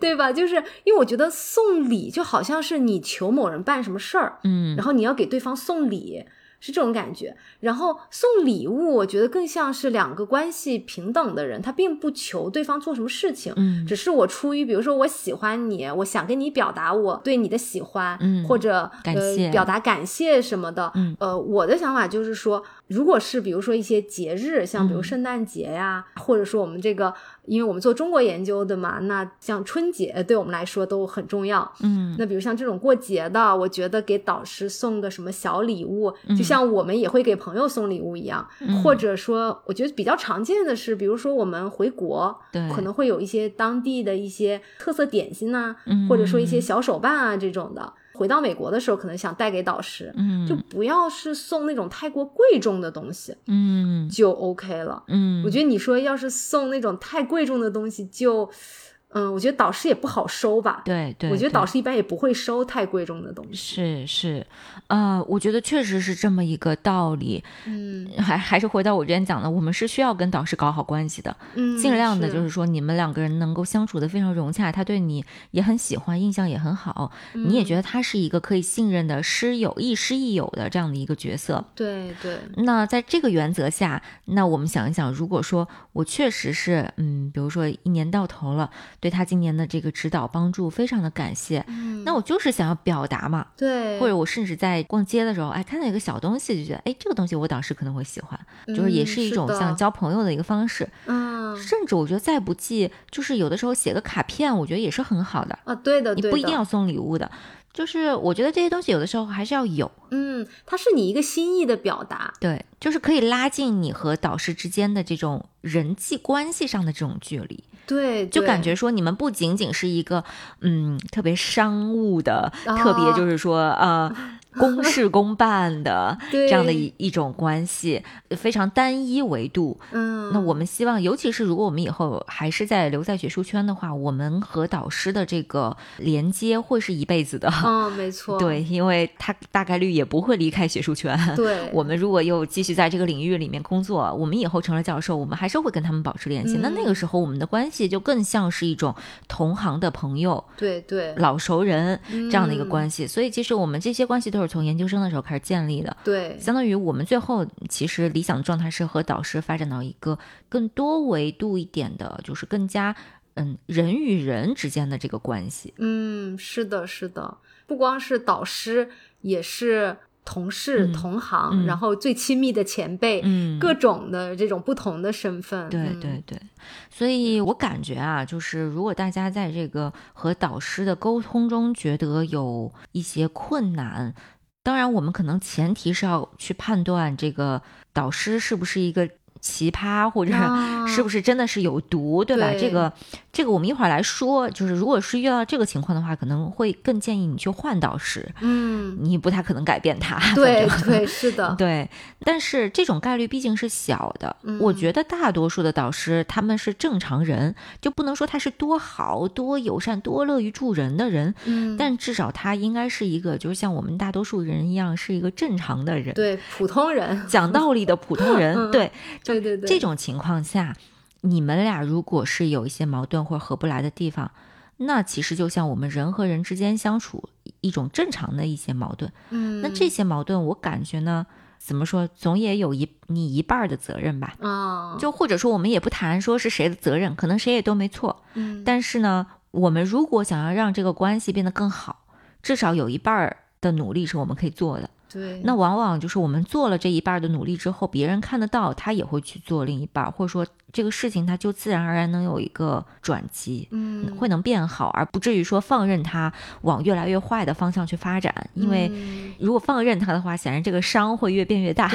对吧？就是因为我觉得送礼就好像是你求某人办什么事儿，嗯然后你要给对方送礼。是这种感觉，然后送礼物，我觉得更像是两个关系平等的人，他并不求对方做什么事情，嗯只是我出于比如说我喜欢你，我想跟你表达我对你的喜欢，嗯或者感谢呃表达感谢什么的，嗯呃，我的想法就是说，如果是比如说一些节日，像比如嗯。圣诞节呀，或者说我们这个，因为我们做中国研究的嘛，那像春节对我们来说都很重要。嗯。那比如像这种过节的，我觉得给导师送个什么小礼物，嗯。就像我们也会给朋友送礼物一样，嗯。或者说，我觉得比较常见的是，比如说我们回国，对。可能会有一些当地的一些特色点心呐、嗯。或者说一些小手办啊这种的。回到美国的时候，可能想带给导师，嗯。就不要是送那种太过贵重的东西，嗯。就 OK 了。嗯，我觉得你说要是送那种太贵重的东西就，嗯，我觉得导师也不好收吧。对对，我觉得导师一般也不会收太贵重的东西。是是，呃，我觉得确实是这么一个道理。嗯还还是回到我之前讲的，我们是需要跟导师搞好关系的，嗯，尽量的就是说你们两个人能够相处的非常融洽，他对你也很喜欢，印象也很好，你也嗯觉得他是一个可以信任的师友，亦师亦友的这样的一个角色。对对，那在这个原则下，那我们想一想，如果说我确实是，嗯，比如说一年到头了，对他今年的这个指导帮助非常的感谢，嗯。那我就是想要表达嘛，对，或者我甚至在逛街的时候，哎，看到一个小东西，就觉得，哎，这个东西我导师可能会喜欢，就是也嗯是一种像交朋友的一个方式。嗯。甚至我觉得再不济，就是有的时候写个卡片，我觉得也是很好的。啊，对的你不一定要送礼物的，就是我觉得这些东西有的时候还是要有，嗯，它是你一个心意的表达。对，就是可以拉近你和导师之间的这种人际关系上的这种距离，对，对就感觉说你们不仅仅是一个嗯特别商务的，特别啊就是说呃 公事公办的对这样的一一种关系，非常单一维度。嗯，那我们希望，尤其是如果我们以后还是在留在学术圈的话，我们和导师的这个连接会是一辈子的。嗯，没错，对，因为他大概率也不会离开学术圈。对，我们如果又继续在这个领域里面工作，我们以后成了教授，我们还是会跟他们保持联系。那那嗯个时候，我们的关系就更像是一种同行的朋友、对对老熟人这样的一个嗯关系。所以，其实我们这些关系都是从研究生的时候开始建立的。对相当于我们最后其实理想的状态是和导师发展到一个更多维度一点的，就是更加嗯人与人之间的这个关系。嗯，是的，是的，不光是导师，也是同事、嗯同行，嗯然后最亲密的前辈，嗯各种的这种不同的身份。对嗯对对，所以我感觉啊，就是如果大家在这个和导师的沟通中觉得有一些困难，当然我们可能前提是要去判断这个导师是不是一个奇葩，或者啊是不是真的是有毒，对吧？对这个这个我们一会儿来说，就是如果是遇到这个情况的话，可能会更建议你去换导师，嗯，你不太可能改变他。对对是的，对，但是这种概率毕竟是小的。我嗯觉得大多数的导师他们是正常人，就不能说他是多好、多友善、多乐于助人的人，嗯，但至少他应该是一个，就是像我们大多数人一样，是一个正常的人，对普通人，讲道理的普通人。嗯对，对对对，这种情况下，你们俩如果是有一些矛盾或者合不来的地方，那其实就像我们人和人之间相处一种正常的一些矛盾。嗯，那这些矛盾，我感觉呢，怎么说，总也有一你一半儿的责任吧。啊，就或者说，我们也不谈说是谁的责任，可能谁也都没错。嗯但是呢，我们如果想要让这个关系变得更好，至少有一半儿的努力是我们可以做的。对，那往往就是我们做了这一半的努力之后，别人看得到，他也会去做另一半，或者说这个事情他就自然而然能有一个转机。嗯会能变好，而不至于说放任它往越来越坏的方向去发展。因为嗯如果放任它的话，显然这个伤会越变越大，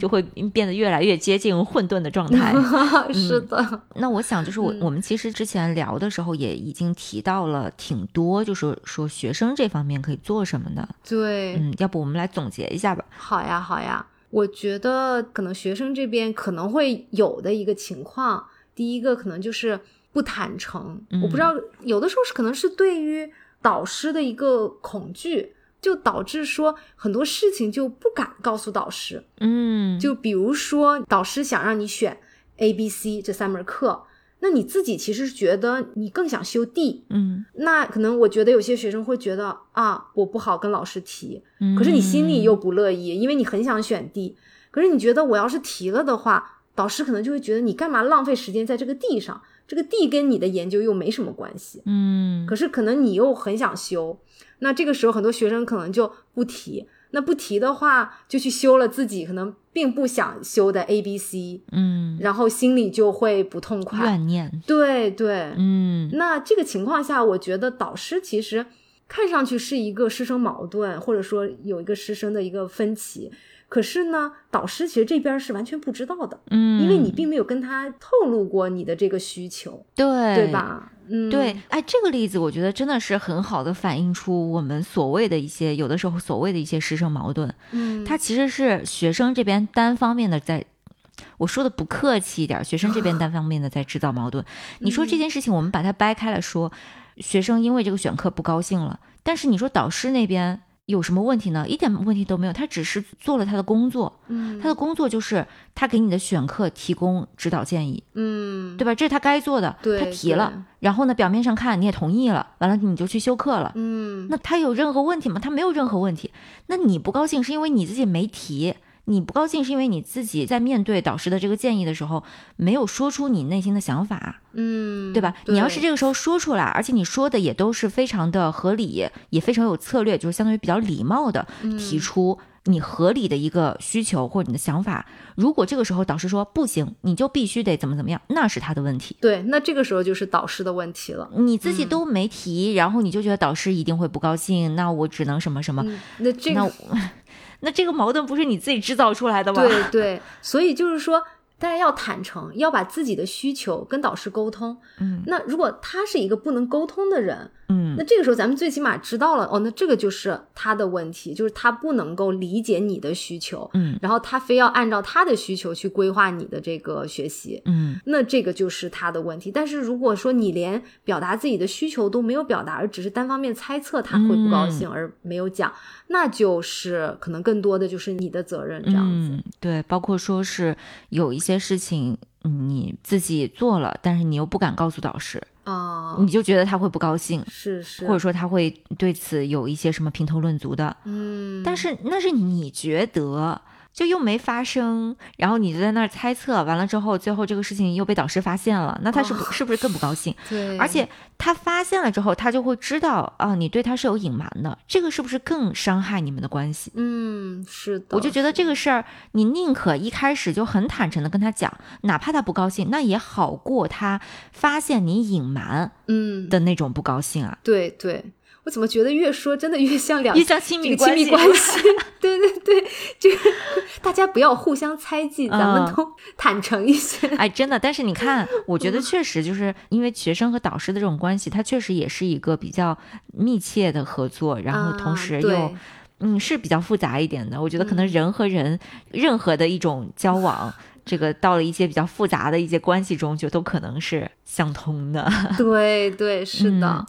就会变得越来越接近混沌的状态。是的，那我想，就是我、嗯我们其实之前聊的时候也已经提到了挺多，就是说学生这方面可以做什么的。对，嗯，要不我们来总结一下吧。好呀，好呀。我觉得可能学生这边可能会有的一个情况，第一个可能就是不坦诚。嗯我不知道，有的时候是可能是对于导师的一个恐惧，就导致说很多事情就不敢告诉导师。嗯，就比如说，导师想让你选 A、B、C 这三门课，那你自己其实是觉得你更想修 D，嗯，那可能我觉得有些学生会觉得啊，我不好跟老师提，嗯可是你心里又不乐意，因为你很想选 D，可是你觉得我要是提了的话，导师可能就会觉得你干嘛浪费时间在这个 D 上，这个 D 跟你的研究又没什么关系，嗯，可是可能你又很想修，那这个时候很多学生可能就不提，那不提的话就去修了自己可能并不想修的 A、B、C，嗯然后心里就会不痛快。怨念，对对，嗯那这个情况下，我觉得导师其实看上去是一个师生矛盾，或者说有一个师生的一个分歧。可是呢，导师其实这边是完全不知道的，嗯，因为你并没有跟他透露过你的这个需求，对对？吧？嗯，对，哎，这个例子我觉得真的是很好的反映出我们所谓的一些有的时候所谓的一些师生矛盾，嗯，他其实是学生这边单方面的在。我说的不客气一点，学生这边 单方面的在制造矛盾。你说这件事情，我们把它掰开了说，学生因为这个选课不高兴了，但是你说导师那边有什么问题呢？一点问题都没有，他只是做了他的工作，嗯他的工作就是他给你的选课提供指导建议，嗯，对吧？这是他该做的，对他提了，然后呢，表面上看你也同意了，完了你就去修课了。嗯，那他有任何问题吗？他没有任何问题。那你不高兴是因为你自己没提，你不高兴是因为你自己在面对导师的这个建议的时候没有说出你内心的想法，嗯，对吧？你要是这个时候说出来，而且你说的也都是非常的合理，也非常有策略，就是相当于比较礼貌的嗯提出你合理的一个需求或者你的想法。如果这个时候导师说不行，你就必须得怎么怎么样，那是他的问题。对，那这个时候就是导师的问题了。你自己都没提，然后你就觉得导师一定会不高兴，那我只能什么什么，嗯，那这个 那这个矛盾不是你自己制造出来的吗？对对，所以就是说，大家要坦诚，要把自己的需求跟导师沟通。嗯那如果他是一个不能沟通的人，嗯那这个时候咱们最起码知道了，哦，那这个就是他的问题，就是他不能够理解你的需求，嗯然后他非要按照他的需求去规划你的这个学习。嗯那这个就是他的问题。但是如果说你连表达自己的需求都没有表达，而只是单方面猜测他会不高兴而没有讲，那就是可能更多的就是你的责任这样子。嗯，对，包括说是有一些事情嗯你自己做了，但是你又不敢告诉导师，啊，你就觉得他会不高兴，是是，或者说他会对此有一些什么评头论足的。嗯，但是那是你觉得，就又没发生，然后你就在那儿猜测，完了之后，最后这个事情又被导师发现了，那他是不、是不是更不高兴？对，而且他发现了之后，他就会知道啊，你对他是有隐瞒的，这个是不是更伤害你们的关系？嗯，是的，我就觉得这个事儿，你宁可一开始就很坦诚的跟他讲，哪怕他不高兴，那也好过他发现你隐瞒嗯，的那种不高兴啊。对对。我怎么觉得越说真的越像两越像亲密关关系？对对对，就是大家不要互相猜忌，咱们嗯都 坦诚一些。哎，真的，但是你看，我觉得确实就是因为学生和导师的这种关系，它确实也是一个比较密切的合作，然后同啊时又、对嗯是比较复杂一点的。我觉得可嗯能人和人、任何的一种交往，这个到了一些比较复杂的一些关系中，就都可能是相通的。对对，是的，嗯、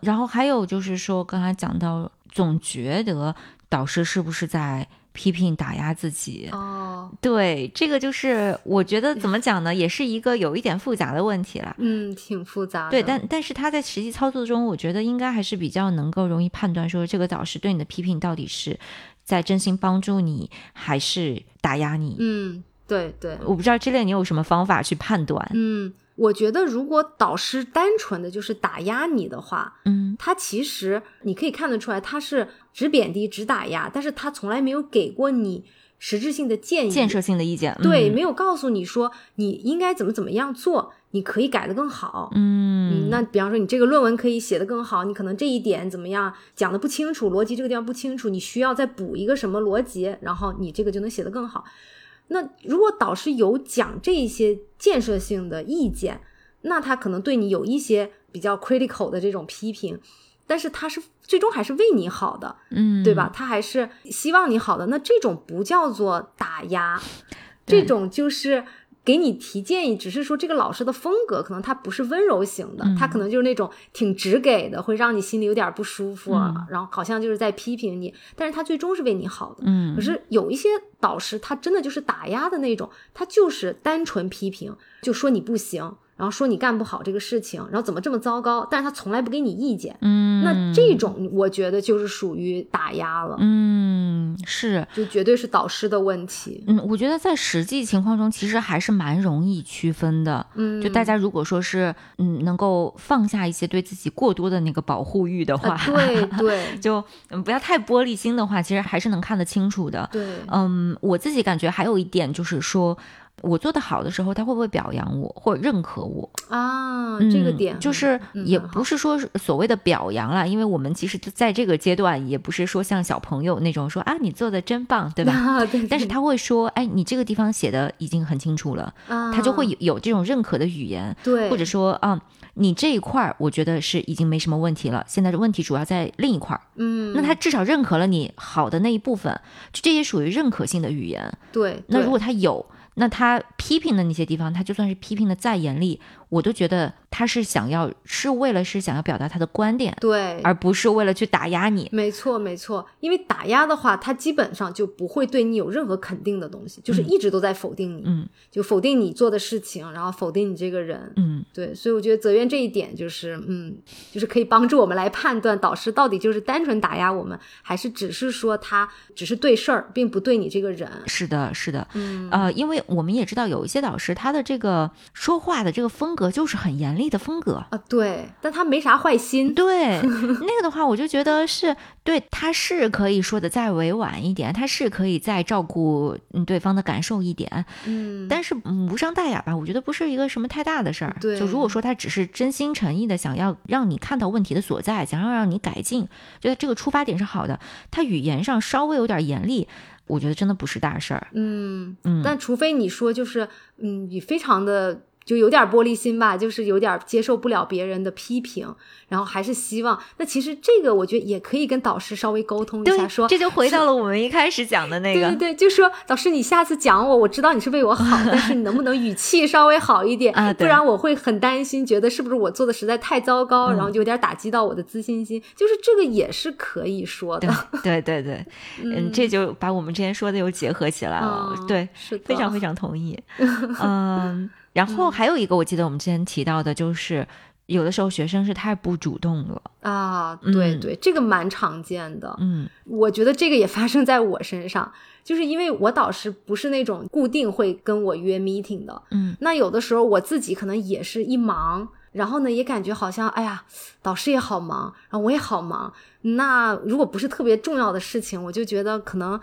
然后还有就是说，刚才讲到，总觉得导师是不是在批评打压自己？哦，对，这个就是我觉得怎么讲呢，也是一个有一点复杂的问题了。嗯，挺复杂的。对，但但是他在实际操作中，我觉得应该还是比较能够容易判断说，这个导师对你的批评到底是在真心帮助你，还是打压你。嗯，对对，我不知道这类你有什么方法去判断？嗯，我觉得如果导师单纯的就是打压你的话，嗯他其实你可以看得出来，他是只贬低、只打压，但是他从来没有给过你实质性的建议、建设性的意见，对，嗯没有告诉你说你应该怎么怎么样做，你可以改得更好。嗯嗯，那比方说你这个论文可以写得更好，你可能这一点怎么样讲的不清楚，逻辑这个地方不清楚，你需要再补一个什么逻辑，然后你这个就能写得更好。那如果导师有讲这一些建设性的意见，那他可能对你有一些比较 critical 的这种批评，但是他是最终还是为你好的，嗯，对吧？他还是希望你好的，那这种不叫做打压，这种就是给你提建议，只是说这个老师的风格可能他不是温柔型的，嗯他可能就是那种挺直给的，会让你心里有点不舒服，啊嗯。然后好像就是在批评你，但是他最终是为你好的。嗯，可是有一些导师，他真的就是打压的那种，他就是单纯批评，就说你不行，然后说你干不好这个事情，然后怎么这么糟糕，但是他从来不给你意见。嗯，那这种我觉得就是属于打压了，嗯是。就绝对是导师的问题。嗯，我觉得在实际情况中，其实还是蛮容易区分的。嗯，就大家如果说是嗯能够放下一些对自己过多的那个保护欲的话，啊，对对 就嗯不要太玻璃心的话，其实还是能看得清楚的。对，嗯，我自己感觉还有一点就是说，我做得好的时候，他会不会表扬我或者认可我？啊，这个嗯点就是也不是说所谓的表扬啦，因为我们其实在这个阶段也不是说像小朋友那种说啊你做的真棒，对吧？啊，对，但是他会说，哎，你这个地方写的已经很清楚了，他他就会有有这种认可的语言，啊对，或者说啊，你这一块儿我觉得是已经没什么问题了，现在的问题主要在另一块儿。嗯，那他至少认可了你好的那一部分，就这也属于认可性的语言。对，对那如果他有，那他批评的那些地方，他就算是批评的再严厉，我都觉得他是想要是为了是想要表达他的观点，对，而不是为了去打压你。没错，没错，因为打压的话，他基本上就不会对你有任何肯定的东西，就是一直都在否定你，嗯就否定你做的事情，然后否定你这个人。嗯对，所以我觉得泽渊这一点就是，嗯，就是可以帮助我们来判断导师到底就是单纯打压我们，还是只是说他只是对事儿，并不对你这个人。是的，是的，嗯呃，因为我们也知道有一些导师他的这个说话的这个风格就是很严厉的风格。啊，对，但他没啥坏心。对那个的话，我就觉得是对，他是可以说的再委婉一点，他是可以再照顾嗯对方的感受一点，嗯，但是嗯无伤大雅吧，我觉得不是一个什么太大的事儿。对就如果说他只是真心诚意的想要让你看到问题的所在，想要让你改进，觉得这个出发点是好的，他语言上稍微有点严厉，我觉得真的不是大事儿。嗯，嗯但除非你说就是，嗯，你非常的就有点玻璃心吧，就是有点接受不了别人的批评，然后还是希望。那其实这个我觉得也可以跟导师稍微沟通一下，说这就回到了我们一开始讲的那个。对对对，就说导师，你下次讲我，我知道你是为我好，但是你能不能语气稍微好一点啊不然我会很担心，觉得是不是我做的实在太糟糕，嗯然后就有点打击到我的自信心。就是这个也是可以说的 对，对对对，嗯，这就把我们之前说的又结合起来了。嗯对，是，非常非常同意。嗯，然后还有一个，我记得我们之前提到的，就是有的时候学生是太不主动了。啊，对嗯。对，这个蛮常见的。嗯。我觉得这个也发生在我身上，就是因为我导师不是那种固定会跟我约 meeting 的，嗯。那有的时候我自己可能也是一忙，然后呢也感觉好像哎呀，导师也好忙，然后我也好忙。那如果不是特别重要的事情，我就觉得可能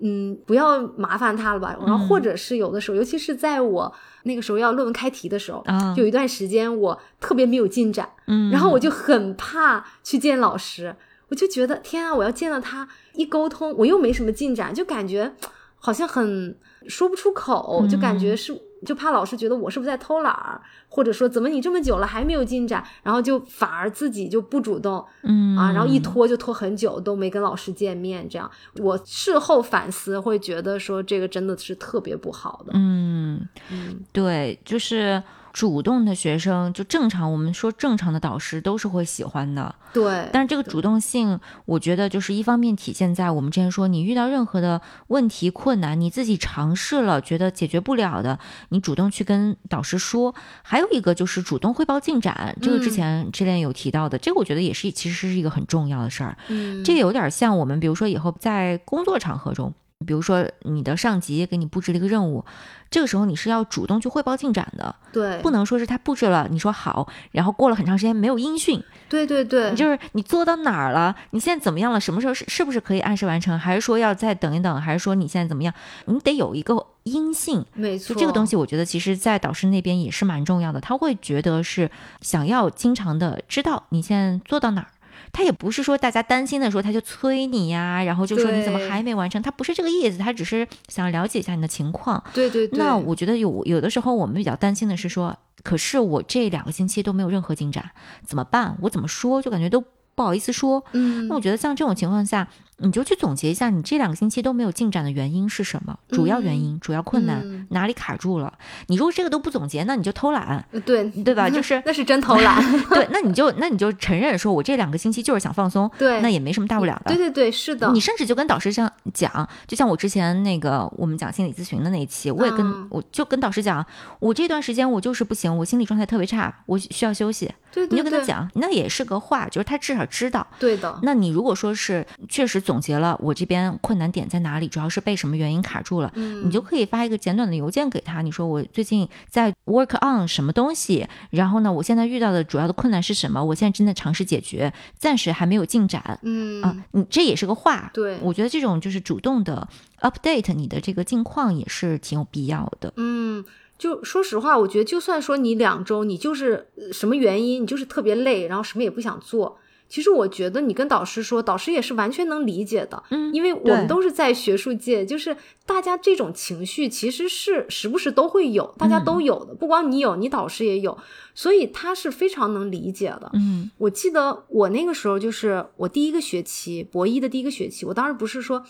嗯不要麻烦他了吧。然后或者是有的时候，尤其是在我那个时候要论文开题的时候，就有一段时间我特别没有进展，嗯，然后我就很怕去见老师，我就觉得天啊，我要见到他一沟通，我又没什么进展，就感觉好像很说不出口，就感觉是就怕老师觉得我是不是在偷懒儿，或者说怎么你这么久了还没有进展，然后就反而自己就不主动嗯啊，然后一拖就拖很久都没跟老师见面，这样。我事后反思会觉得说这个真的是特别不好的，嗯。嗯对，就是主动的学生，就正常我们说正常的导师都是会喜欢的，对，但是这个主动性，我觉得就是一方面体现在我们之前说，你遇到任何的问题困难，你自己尝试了，觉得解决不了的，你主动去跟导师说；还有一个就是主动汇报进展，这个之嗯前之前有提到的，这个我觉得也是其实是一个很重要的事儿。嗯这个有点像我们，比如说以后在工作场合中。比如说，你的上级给你布置了一个任务，这个时候你是要主动去汇报进展的，对，不能说是他布置了，你说好，然后过了很长时间没有音讯，对对对，你就是你做到哪儿了？你现在怎么样了？什么时候是是不是可以按时完成？还是说要再等一等？还是说你现在怎么样？你得有一个音信。没错，就这个东西，我觉得其实，在导师那边也是蛮重要的。他会觉得是想要经常的知道你现在做到哪儿。他也不是说大家担心的时候他就催你呀，然后就说你怎么还没完成？他不是这个意思，他只是想了解一下你的情况。对对对，那我觉得有有的时候我们比较担心的是说，可是我这两个星期都没有任何进展，怎么办？我怎么说就感觉都不好意思说。嗯那我觉得像这种情况下，你就去总结一下，你这两个星期都没有进展的原因是什么？主要原因、主要困难、嗯哪里卡住了？你如果这个都不总结，那你就偷懒，对对吧？就 是那是真偷懒，对，那你就那你就承认说我这两个星期就是想放松，对那也没什么大不了的。对对对，是的，你甚至就跟导师这样讲，就像我之前那个我们讲心理咨询的那一期，我也跟、嗯我就跟导师讲，我这段时间我就是不行，我心理状态特别差，我需要休息。对对对，你就跟他讲，那也是个话，就是他至少知道。对的，那你如果说是确实总结了我这边困难点在哪里，主要是被什么原因卡住了，嗯你就可以发一个简短的邮件给他，你说我最近在 work on 什么东西，然后呢，我现在遇到的主要的困难是什么，我现在正在尝试解决，暂时还没有进展。嗯啊，你这也是个话，对我觉得这种就是主动的 update 你的这个近况也是挺有必要的。嗯。就说实话，我觉得就算说你两周，你就是呃什么原因，你就是特别累，然后什么也不想做。其实我觉得你跟导师说，导师也是完全能理解的，嗯因为我们都是在学术界，就是大家这种情绪其实是时不时都会有，大家嗯都有的，不光你有，你导师也有，所以他是非常能理解的。嗯我记得我那个时候就是我第一个学期博一的第一个学期，我当时不是说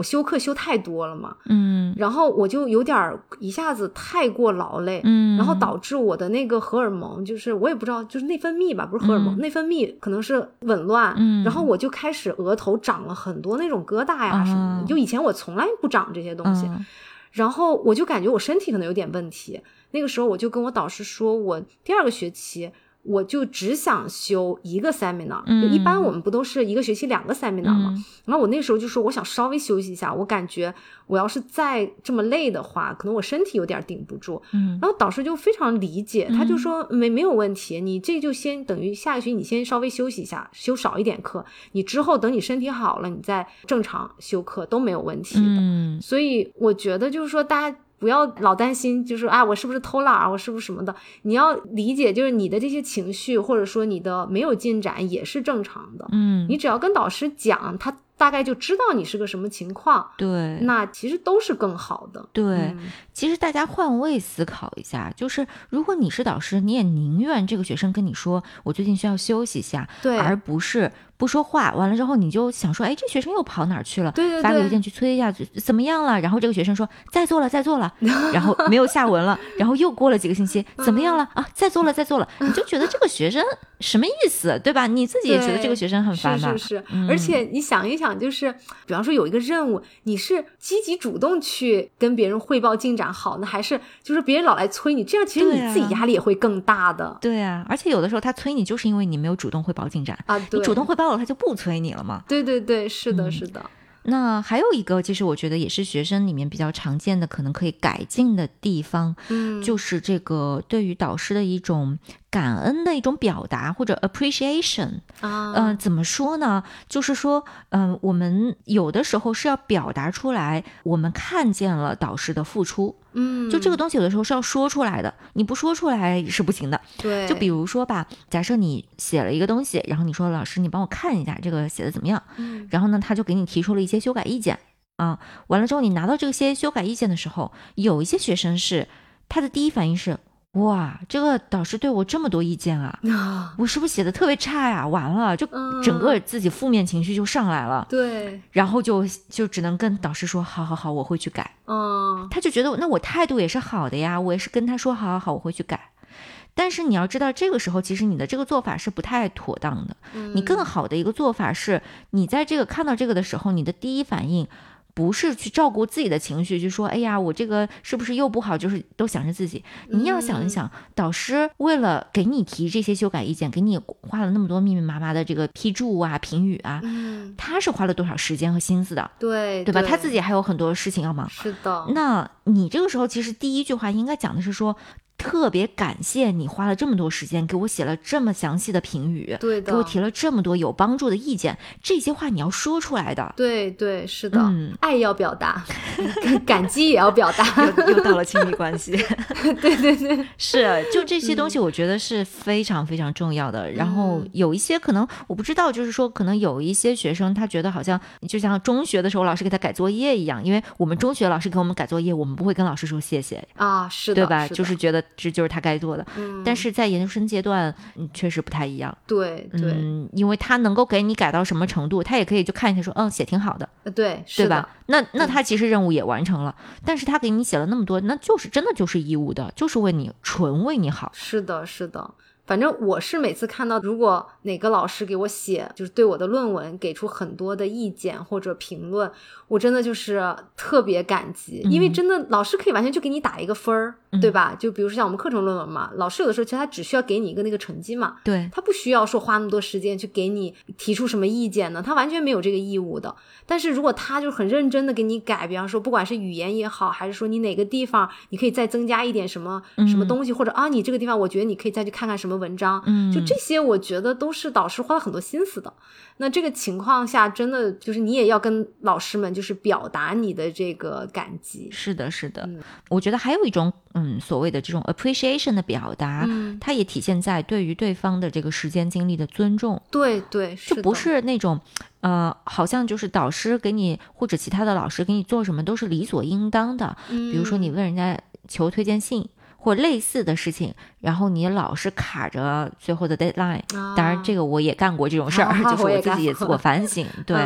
我休课休太多了嘛，嗯。然后我就有点一下子太过劳累，嗯，然后导致我的那个荷尔蒙就是我也不知道，就是内分泌吧，不是荷尔蒙，嗯。内分泌可能是紊乱，嗯。然后我就开始额头长了很多那种疙瘩呀什么的，哦就以前我从来不长这些东西，嗯。然后我就感觉我身体可能有点问题。那个时候我就跟我导师说，我第二个学期我就只想修一个 seminar，、嗯就一般我们不都是一个学期两个 seminar 吗？嗯然后我那时候就说，我想稍微休息一下，我感觉我要是再这么累的话，可能我身体有点顶不住。嗯然后导师就非常理解，他就说没没有问题，你这就先等于下个学期你先稍微休息一下，修少一点课，你之后等你身体好了，你再正常修课都没有问题的。嗯所以我觉得就是说，大家不要老担心，就是啊，我是不是偷懒儿，我是不是什么的？你要理解，就是你的这些情绪，或者说你的没有进展也是正常的。嗯，你只要跟导师讲，他大概就知道你是个什么情况，对那其实都是更好的。对。嗯其实大家换位思考一下，就是如果你是导师，你也宁愿这个学生跟你说我最近需要休息一下，对，而不是不说话，完了之后你就想说，哎，这学生又跑哪儿去了？对对对，发个邮件去催一下，怎么样了？然后这个学生说在做了，在做了，然后没有下文了。然后又过了几个星期，怎么样了啊？在做了，在做了。你就觉得这个学生什么意思，对吧？你自己也觉得这个学生很烦嘛？是是是。而且你想一想，就是比方说有一个任务，你是积极主动去跟别人汇报进展好呢，还是就是别人老来催你？这样其实你自己压力也会更大的。对啊，而且有的时候他催你，就是因为你没有主动汇报进展啊。你主动汇报了，他就不催你了嘛。对对对，是的，是的。那还有一个，其实我觉得也是学生里面比较常见的，可能可以改进的地方，嗯，就是这个对于导师的一种。感恩的一种表达或者 appreciation 啊，嗯，怎么说呢？就是说，嗯，我们有的时候是要表达出来，我们看见了导师的付出，嗯，就这个东西有的时候是要说出来的，你不说出来是不行的。对，就比如说吧，假设你写了一个东西，然后你说老师，你帮我看一下这个写的怎么样？嗯，然后呢，他就给你提出了一些修改意见啊，完了之后你拿到这些修改意见的时候，有一些学生是他的第一反应是。哇，这个导师对我这么多意见啊！我是不是写的特别差呀？完了，就整个自己负面情绪就上来了。对，然后就就只能跟导师说：“好好好，我会去改。”嗯，他就觉得那我态度也是好的呀，我也是跟他说：“好好好，我会去改。”但是你要知道，这个时候其实你的这个做法是不太妥当的。你更好的一个做法是，你在这个看到这个的时候，你的第一反应。不是去照顾自己的情绪，就说哎呀，我这个是不是又不好？就是都想着自己。你要想一想，导师为了给你提这些修改意见，给你花了那么多密密麻麻的这个批注啊、评语啊，他是花了多少时间和心思的？对，对吧？他自己还有很多事情要忙。是的。那你这个时候其实第一句话应该讲的是说。特别感谢你花了这么多时间给我写了这么详细的评语，对的，给我提了这么多有帮助的意见，这些话你要说出来的。对对，是的，爱要表达，感激也要表达，又又到了亲密关系。对对对，是，就这些东西，我觉得是非常非常重要的。然后有一些可能我不知道，就是说可能有一些学生他觉得好像就像中学的时候老师给他改作业一样，因为我们中学老师给我们改作业，我们不会跟老师说谢谢啊，是的，对吧？就是觉得。这就是他该做的，但是在研究生阶段，嗯，确实不太一样。对对，嗯，因为他能够给你改到什么程度，他也可以就看一下说，嗯，写挺好的，对，对吧？那那他其实任务也完成了，但是他给你写了那么多，那就是真的就是义务的，就是为你纯为你好。是的，是的。反正我是每次看到，如果哪个老师给我写，就是对我的论文给出很多的意见或者评论，我真的就是特别感激，因为真的老师可以完全就给你打一个分儿，对吧？就比如说像我们课程论文嘛，老师有的时候其实他只需要给你一个那个成绩嘛，对他不需要说花那么多时间去给你提出什么意见呢，他完全没有这个义务的。但是如果他就很认真的给你改，比方说不管是语言也好，还是说你哪个地方你可以再增加一点什么什么东西，或者啊你这个地方我觉得你可以再去看看什么。文章，嗯，就这些，我觉得都是导师花了很多心思的。那这个情况下，真的就是你也要跟老师们就是表达你的这个感激。是的，是的。我觉得还有一种，嗯，所谓的这种 appreciation 的表达，它也体现在对于对方的这个时间精力的尊重。对对，就不是那种，呃，好像就是导师给你或者其他的老师给你做什么都是理所应当的。比如说你问人家求推荐信。或类似的事情，然后你老是卡着最后的 deadline。当然，这个我也干过这种事儿，就是我自己也自我 反省。对，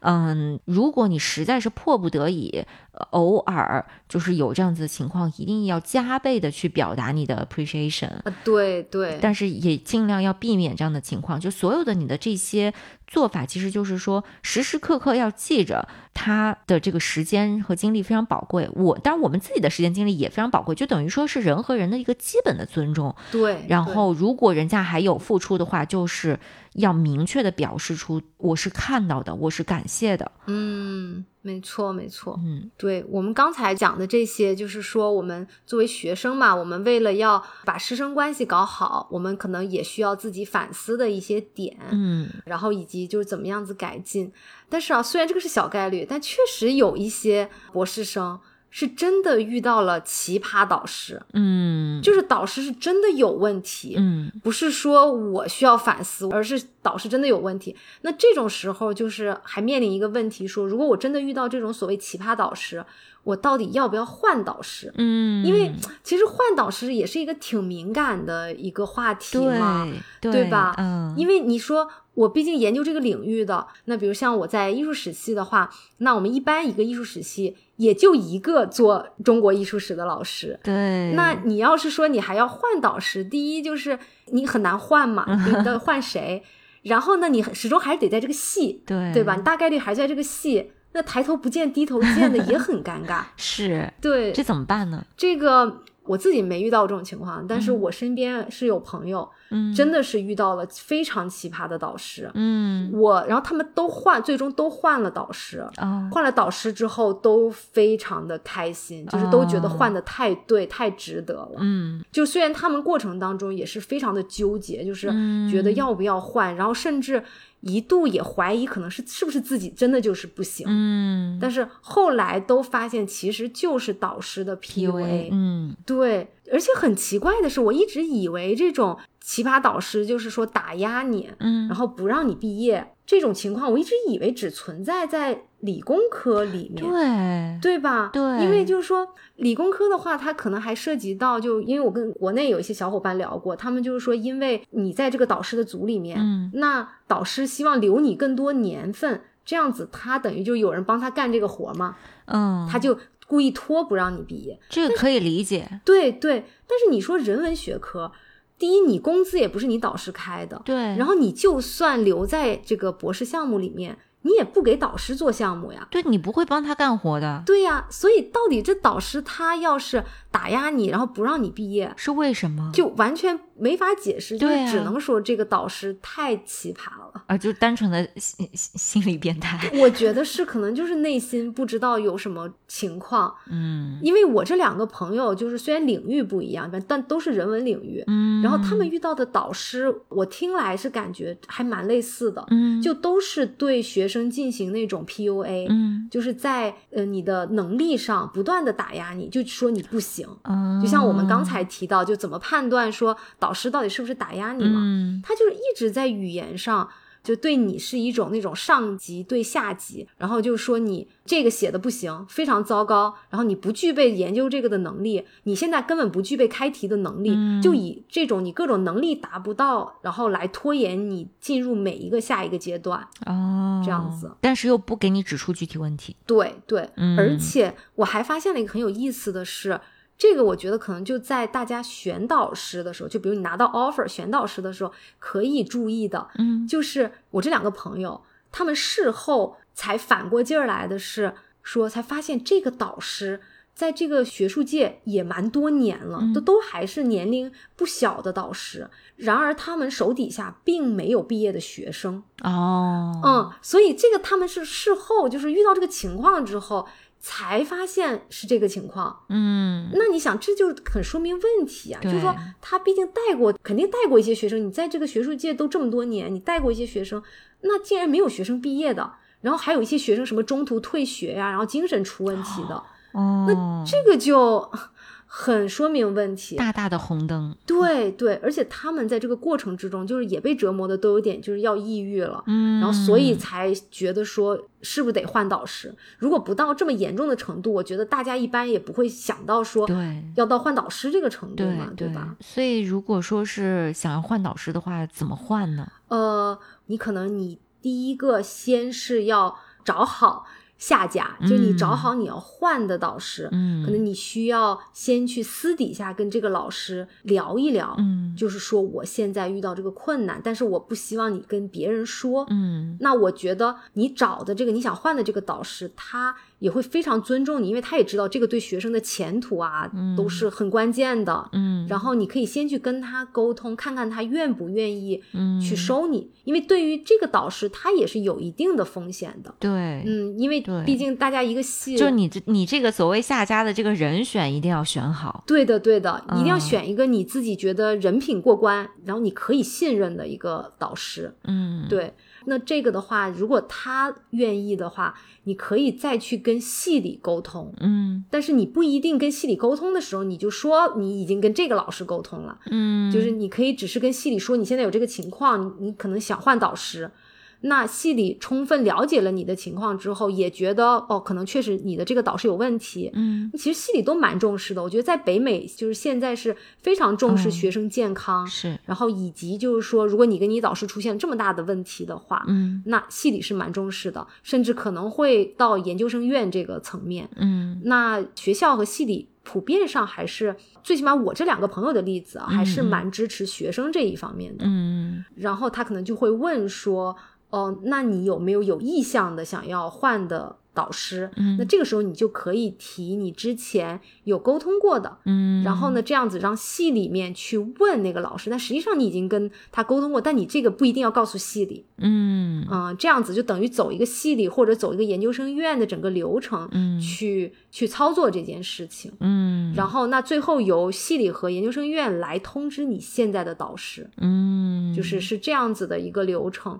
嗯，如果你实在是迫不得已，偶尔就是有这样子的情况，一定要加倍的去表达你的 appreciation。对对，但是也尽量要避免这样的情况。就所有的你的这些。做法其实就是说，时时刻刻要记着他的这个时间和精力非常宝贵。我当然我们自己的时间精力也非常宝贵，就等于说是人和人的一个基本的尊重。对。然后，如果人家还有付出的话，就是要明确的表示出我是看到的，我是感谢的。嗯。没错，没错，嗯，对我们刚才讲的这些，就是说我们作为学生嘛，我们为了要把师生关系搞好，我们可能也需要自己反思的一些点，嗯，然后以及就是怎么样子改进。但是啊，虽然这个是小概率，但确实有一些博士生。是真的遇到了奇葩导师，嗯，就是导师是真的有问题，嗯，不是说我需要反思，而是导师真的有问题。那这种时候就是还面临一个问题，说如果我真的遇到这种所谓奇葩导师，我到底要不要换导师？嗯，因为其实换导师也是一个挺敏感的一个话题嘛，对吧？嗯，因为你说。我毕竟研究这个领域的，那比如像我在艺术史系的话，那我们一般一个艺术史系也就一个做中国艺术史的老师。对，那你要是说你还要换导师，第一就是你很难换嘛，你 的换谁？然后呢，你始终还是得在这个系，对对吧？你大概率还在这个系，那抬头不见低头见的也很尴尬。是，对，这怎么办呢？这个我自己没遇到这种情况，但是我身边是有朋友，嗯，真的是遇到了非常奇葩的导师。嗯，我然后他们都换，最终都换了导师。哦，换了导师之后都非常的开心，就是都觉得换的太对、太值得了。嗯，就虽然他们过程当中也是非常的纠结，就是觉得要不要换，然后甚至一度也怀疑可能是是不是自己真的就是不行。嗯，但是后来都发现其实就是导师的 PUA。嗯，对，而且很奇怪的是，我一直以为这种奇葩导师就是说打压你，嗯，然后不让你毕业这种情况，我一直以为只存在在理工科里面。对，对吧？对因为就是说，理工科的话，它可能还涉及到，就因为我跟国内有一些小伙伴聊过，他们就是说，因为你在这个导师的组里面，嗯那导师希望留你更多年份，这样子他等于就有人帮他干这个活嘛，嗯，他就故意拖不让你毕业。这个可以理解，对对，但是你说人文学科，第一，你工资也不是你导师开的，对，然后你就算留在这个博士项目里面，你也不给导师做项目呀。对你不会帮他干活的，对呀，所以到底这导师他要是打压你，然后不让你毕业，是为什么？就完全没法解释，就对啊。是只能说这个导师太奇葩了。啊，就单纯的心心心理变态，我觉得是可能就是内心不知道有什么情况，嗯。因为我这两个朋友就是虽然领域不一样，但但都是人文领域，嗯，然后他们遇到的导师，我听来是感觉还蛮类似的，嗯。就都是对学生进行那种 PUA，、嗯。就是在呃你的能力上不断的打压你，就说你不行。嗯，就像我们刚才提到，就怎么判断说导师到底是不是打压你嘛？嗯他就是一直在语言上就对你是一种那种上级对下级，然后就说你这个写的不行，非常糟糕，然后你不具备研究这个的能力，你现在根本不具备开题的能力，嗯就以这种你各种能力达不到，然后来拖延你进入每一个下一个阶段。哦，这样子，但是又不给你指出具体问题，对对，嗯而且我还发现了一个很有意思的是，这个我觉得可能就在大家选导师的时候，就比如你拿到 offer 选导师的时候，可以注意的，嗯就是我这两个朋友，他们事后才反过劲儿来的是说，才发现这个导师。在这个学术界也蛮多年了，嗯都都还是年龄不小的导师。然而，他们手底下并没有毕业的学生，哦，嗯，所以这个他们是事后就是遇到这个情况之后才发现是这个情况。嗯那你想，这就很说明问题啊，就是说他毕竟带过，肯定带过一些学生。你在这个学术界都这么多年，你带过一些学生，那竟然没有学生毕业的，然后还有一些学生什么中途退学呀、然后精神出问题的，哦，那这个就很说明问题。大大的红灯，对对，而且他们在这个过程之中，就是也被折磨的都有点就是要抑郁了。嗯，然后所以才觉得说是不是得换导师？如果不到这么严重的程度，我觉得大家一般也不会想到说对。要到换导师这个程度嘛，对吧？？所以如果说是想要换导师的话，怎么换呢？呃，你可能你第一个先是要找好下家，就是你找好你要换的导师，嗯，可能你需要先去私底下跟这个老师聊一聊，嗯。就是说我现在遇到这个困难，但是我不希望你跟别人说，嗯。那我觉得你找的这个你想换的这个导师，他也会非常尊重你，因为他也知道这个对学生的前途啊、都是很关键的。嗯，然后你可以先去跟他沟通，看看他愿不愿意嗯去收你，因为对于这个导师，他也是有一定的风险的。对，嗯，因为毕竟大家一个系，就你这你这个所谓下家的这个人选一定要选好。对的，对的，一定要嗯选一个你自己觉得人品过关，然后你可以信任的一个导师。嗯，对，那这个的话，如果他愿意的话，你可以再去跟系里沟通。嗯但是你不一定跟系里沟通的时候，你就说你已经跟这个老师沟通了，嗯，就是你可以只是跟系里说你现在有这个情况，你你可能想换导师。那系里充分了解了你的情况之后，也觉得哦，可能确实你的这个导师有问题。嗯，其实系里都蛮重视的。我觉得在北美，就是现在是非常重视嗯学生健康，是，然后以及就是说，如果你跟你导师出现这么大的问题的话，嗯那系里是蛮重视的，甚至可能会到研究生院这个层面。嗯那学校和系里普遍上还是，最起码我这两个朋友的例子啊，还是蛮支持学生这一方面的。嗯然后他可能就会问说，哦、那你有没有有意向的想要换的导师？嗯那这个时候你就可以提你之前有沟通过的。嗯，然后呢，这样子让系里面去问那个老师，但实际上你已经跟他沟通过，但你这个不一定要告诉系里，嗯嗯、这样子就等于走一个系里或者走一个研究生院的整个流程，嗯去去操作这件事情。嗯，然后那最后由系里和研究生院来通知你现在的导师，嗯就是是这样子的一个流程。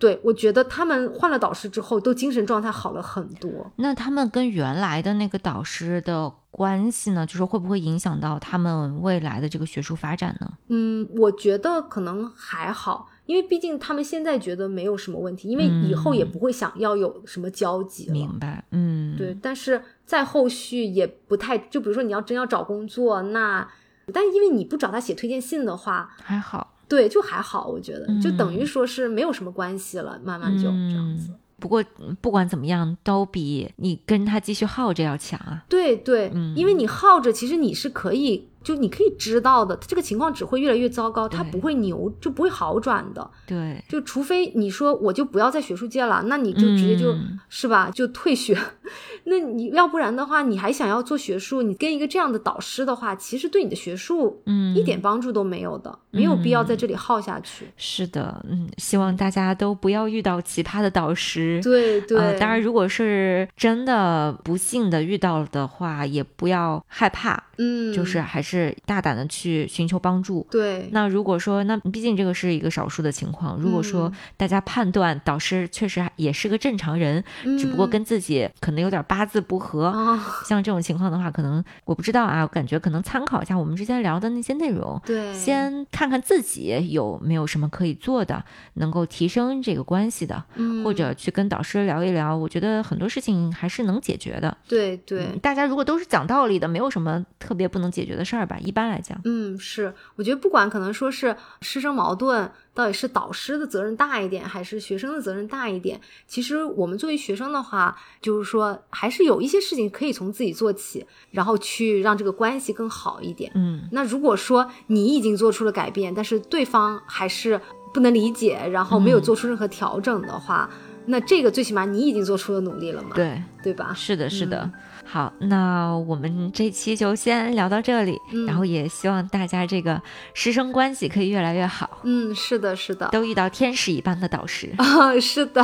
对我觉得他们换了导师之后，都精神状态好了很多。那他们跟原来的那个导师的关系呢？就是会不会影响到他们未来的这个学术发展呢？嗯，我觉得可能还好，因为毕竟他们现在觉得没有什么问题，因为以后也不会想要有什么交集了。明白，嗯，对，但是在后续也不太，就比如说你要真要找工作，那但因为你不找他写推荐信的话，还好，对，就还好，我觉得就等于嗯说是没有什么关系了，慢慢就这样子。嗯不过嗯不管怎么样，都比你跟他继续耗着要强啊。对对，嗯因为你耗着，其实你是可以，就你可以知道的，这个情况只会越来越糟糕，它不会牛，就不会好转的。对，就除非你说我就不要在学术界了，那你就直接就、嗯是吧，就退学。那你要不然的话，你还想要做学术，你跟一个这样的导师的话，其实对你的学术嗯，一点帮助都没有的，没有必要在这里耗下去。是的，嗯，希望大家都不要遇到奇葩的导师。对对、呃，当然，如果是真的不幸的遇到的话，也不要害怕，嗯，就是还是大胆的去寻求帮助。对，那如果说，那毕竟这个是一个少数的情况。如果说嗯大家判断导师确实也是个正常人，只不过嗯跟自己可能有点八字不合，啊，像这种情况的话，可能我不知道啊，我感觉可能参考一下我们之前聊的那些内容，对，先看看自己有没有什么可以做的，能够提升这个关系的，嗯或者去跟导师聊一聊。我觉得很多事情还是能解决的。对对。嗯大家如果都是讲道理的，没有什么特别不能解决的事儿吧。一般来讲，嗯，是，我觉得不管可能说是师生矛盾，到底是导师的责任大一点，还是学生的责任大一点，其实我们作为学生的话，就是说还是有一些事情可以从自己做起，然后去让这个关系更好一点。嗯，那如果说你已经做出了改变，但是对方还是不能理解，然后没有嗯做出任何调整的话，那这个最起码你已经做出了努力了嘛，对，对吧？是的，是的。嗯好，那我们这期就先聊到这里，嗯然后也希望大家这个师生关系可以越来越好，嗯，是的，是的。都遇到天使一般的导师。哦，是的。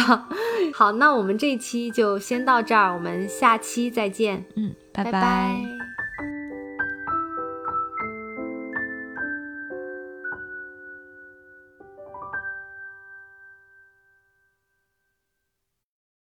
好，那我们这一期就先到这儿，我们下期再见，嗯，拜拜拜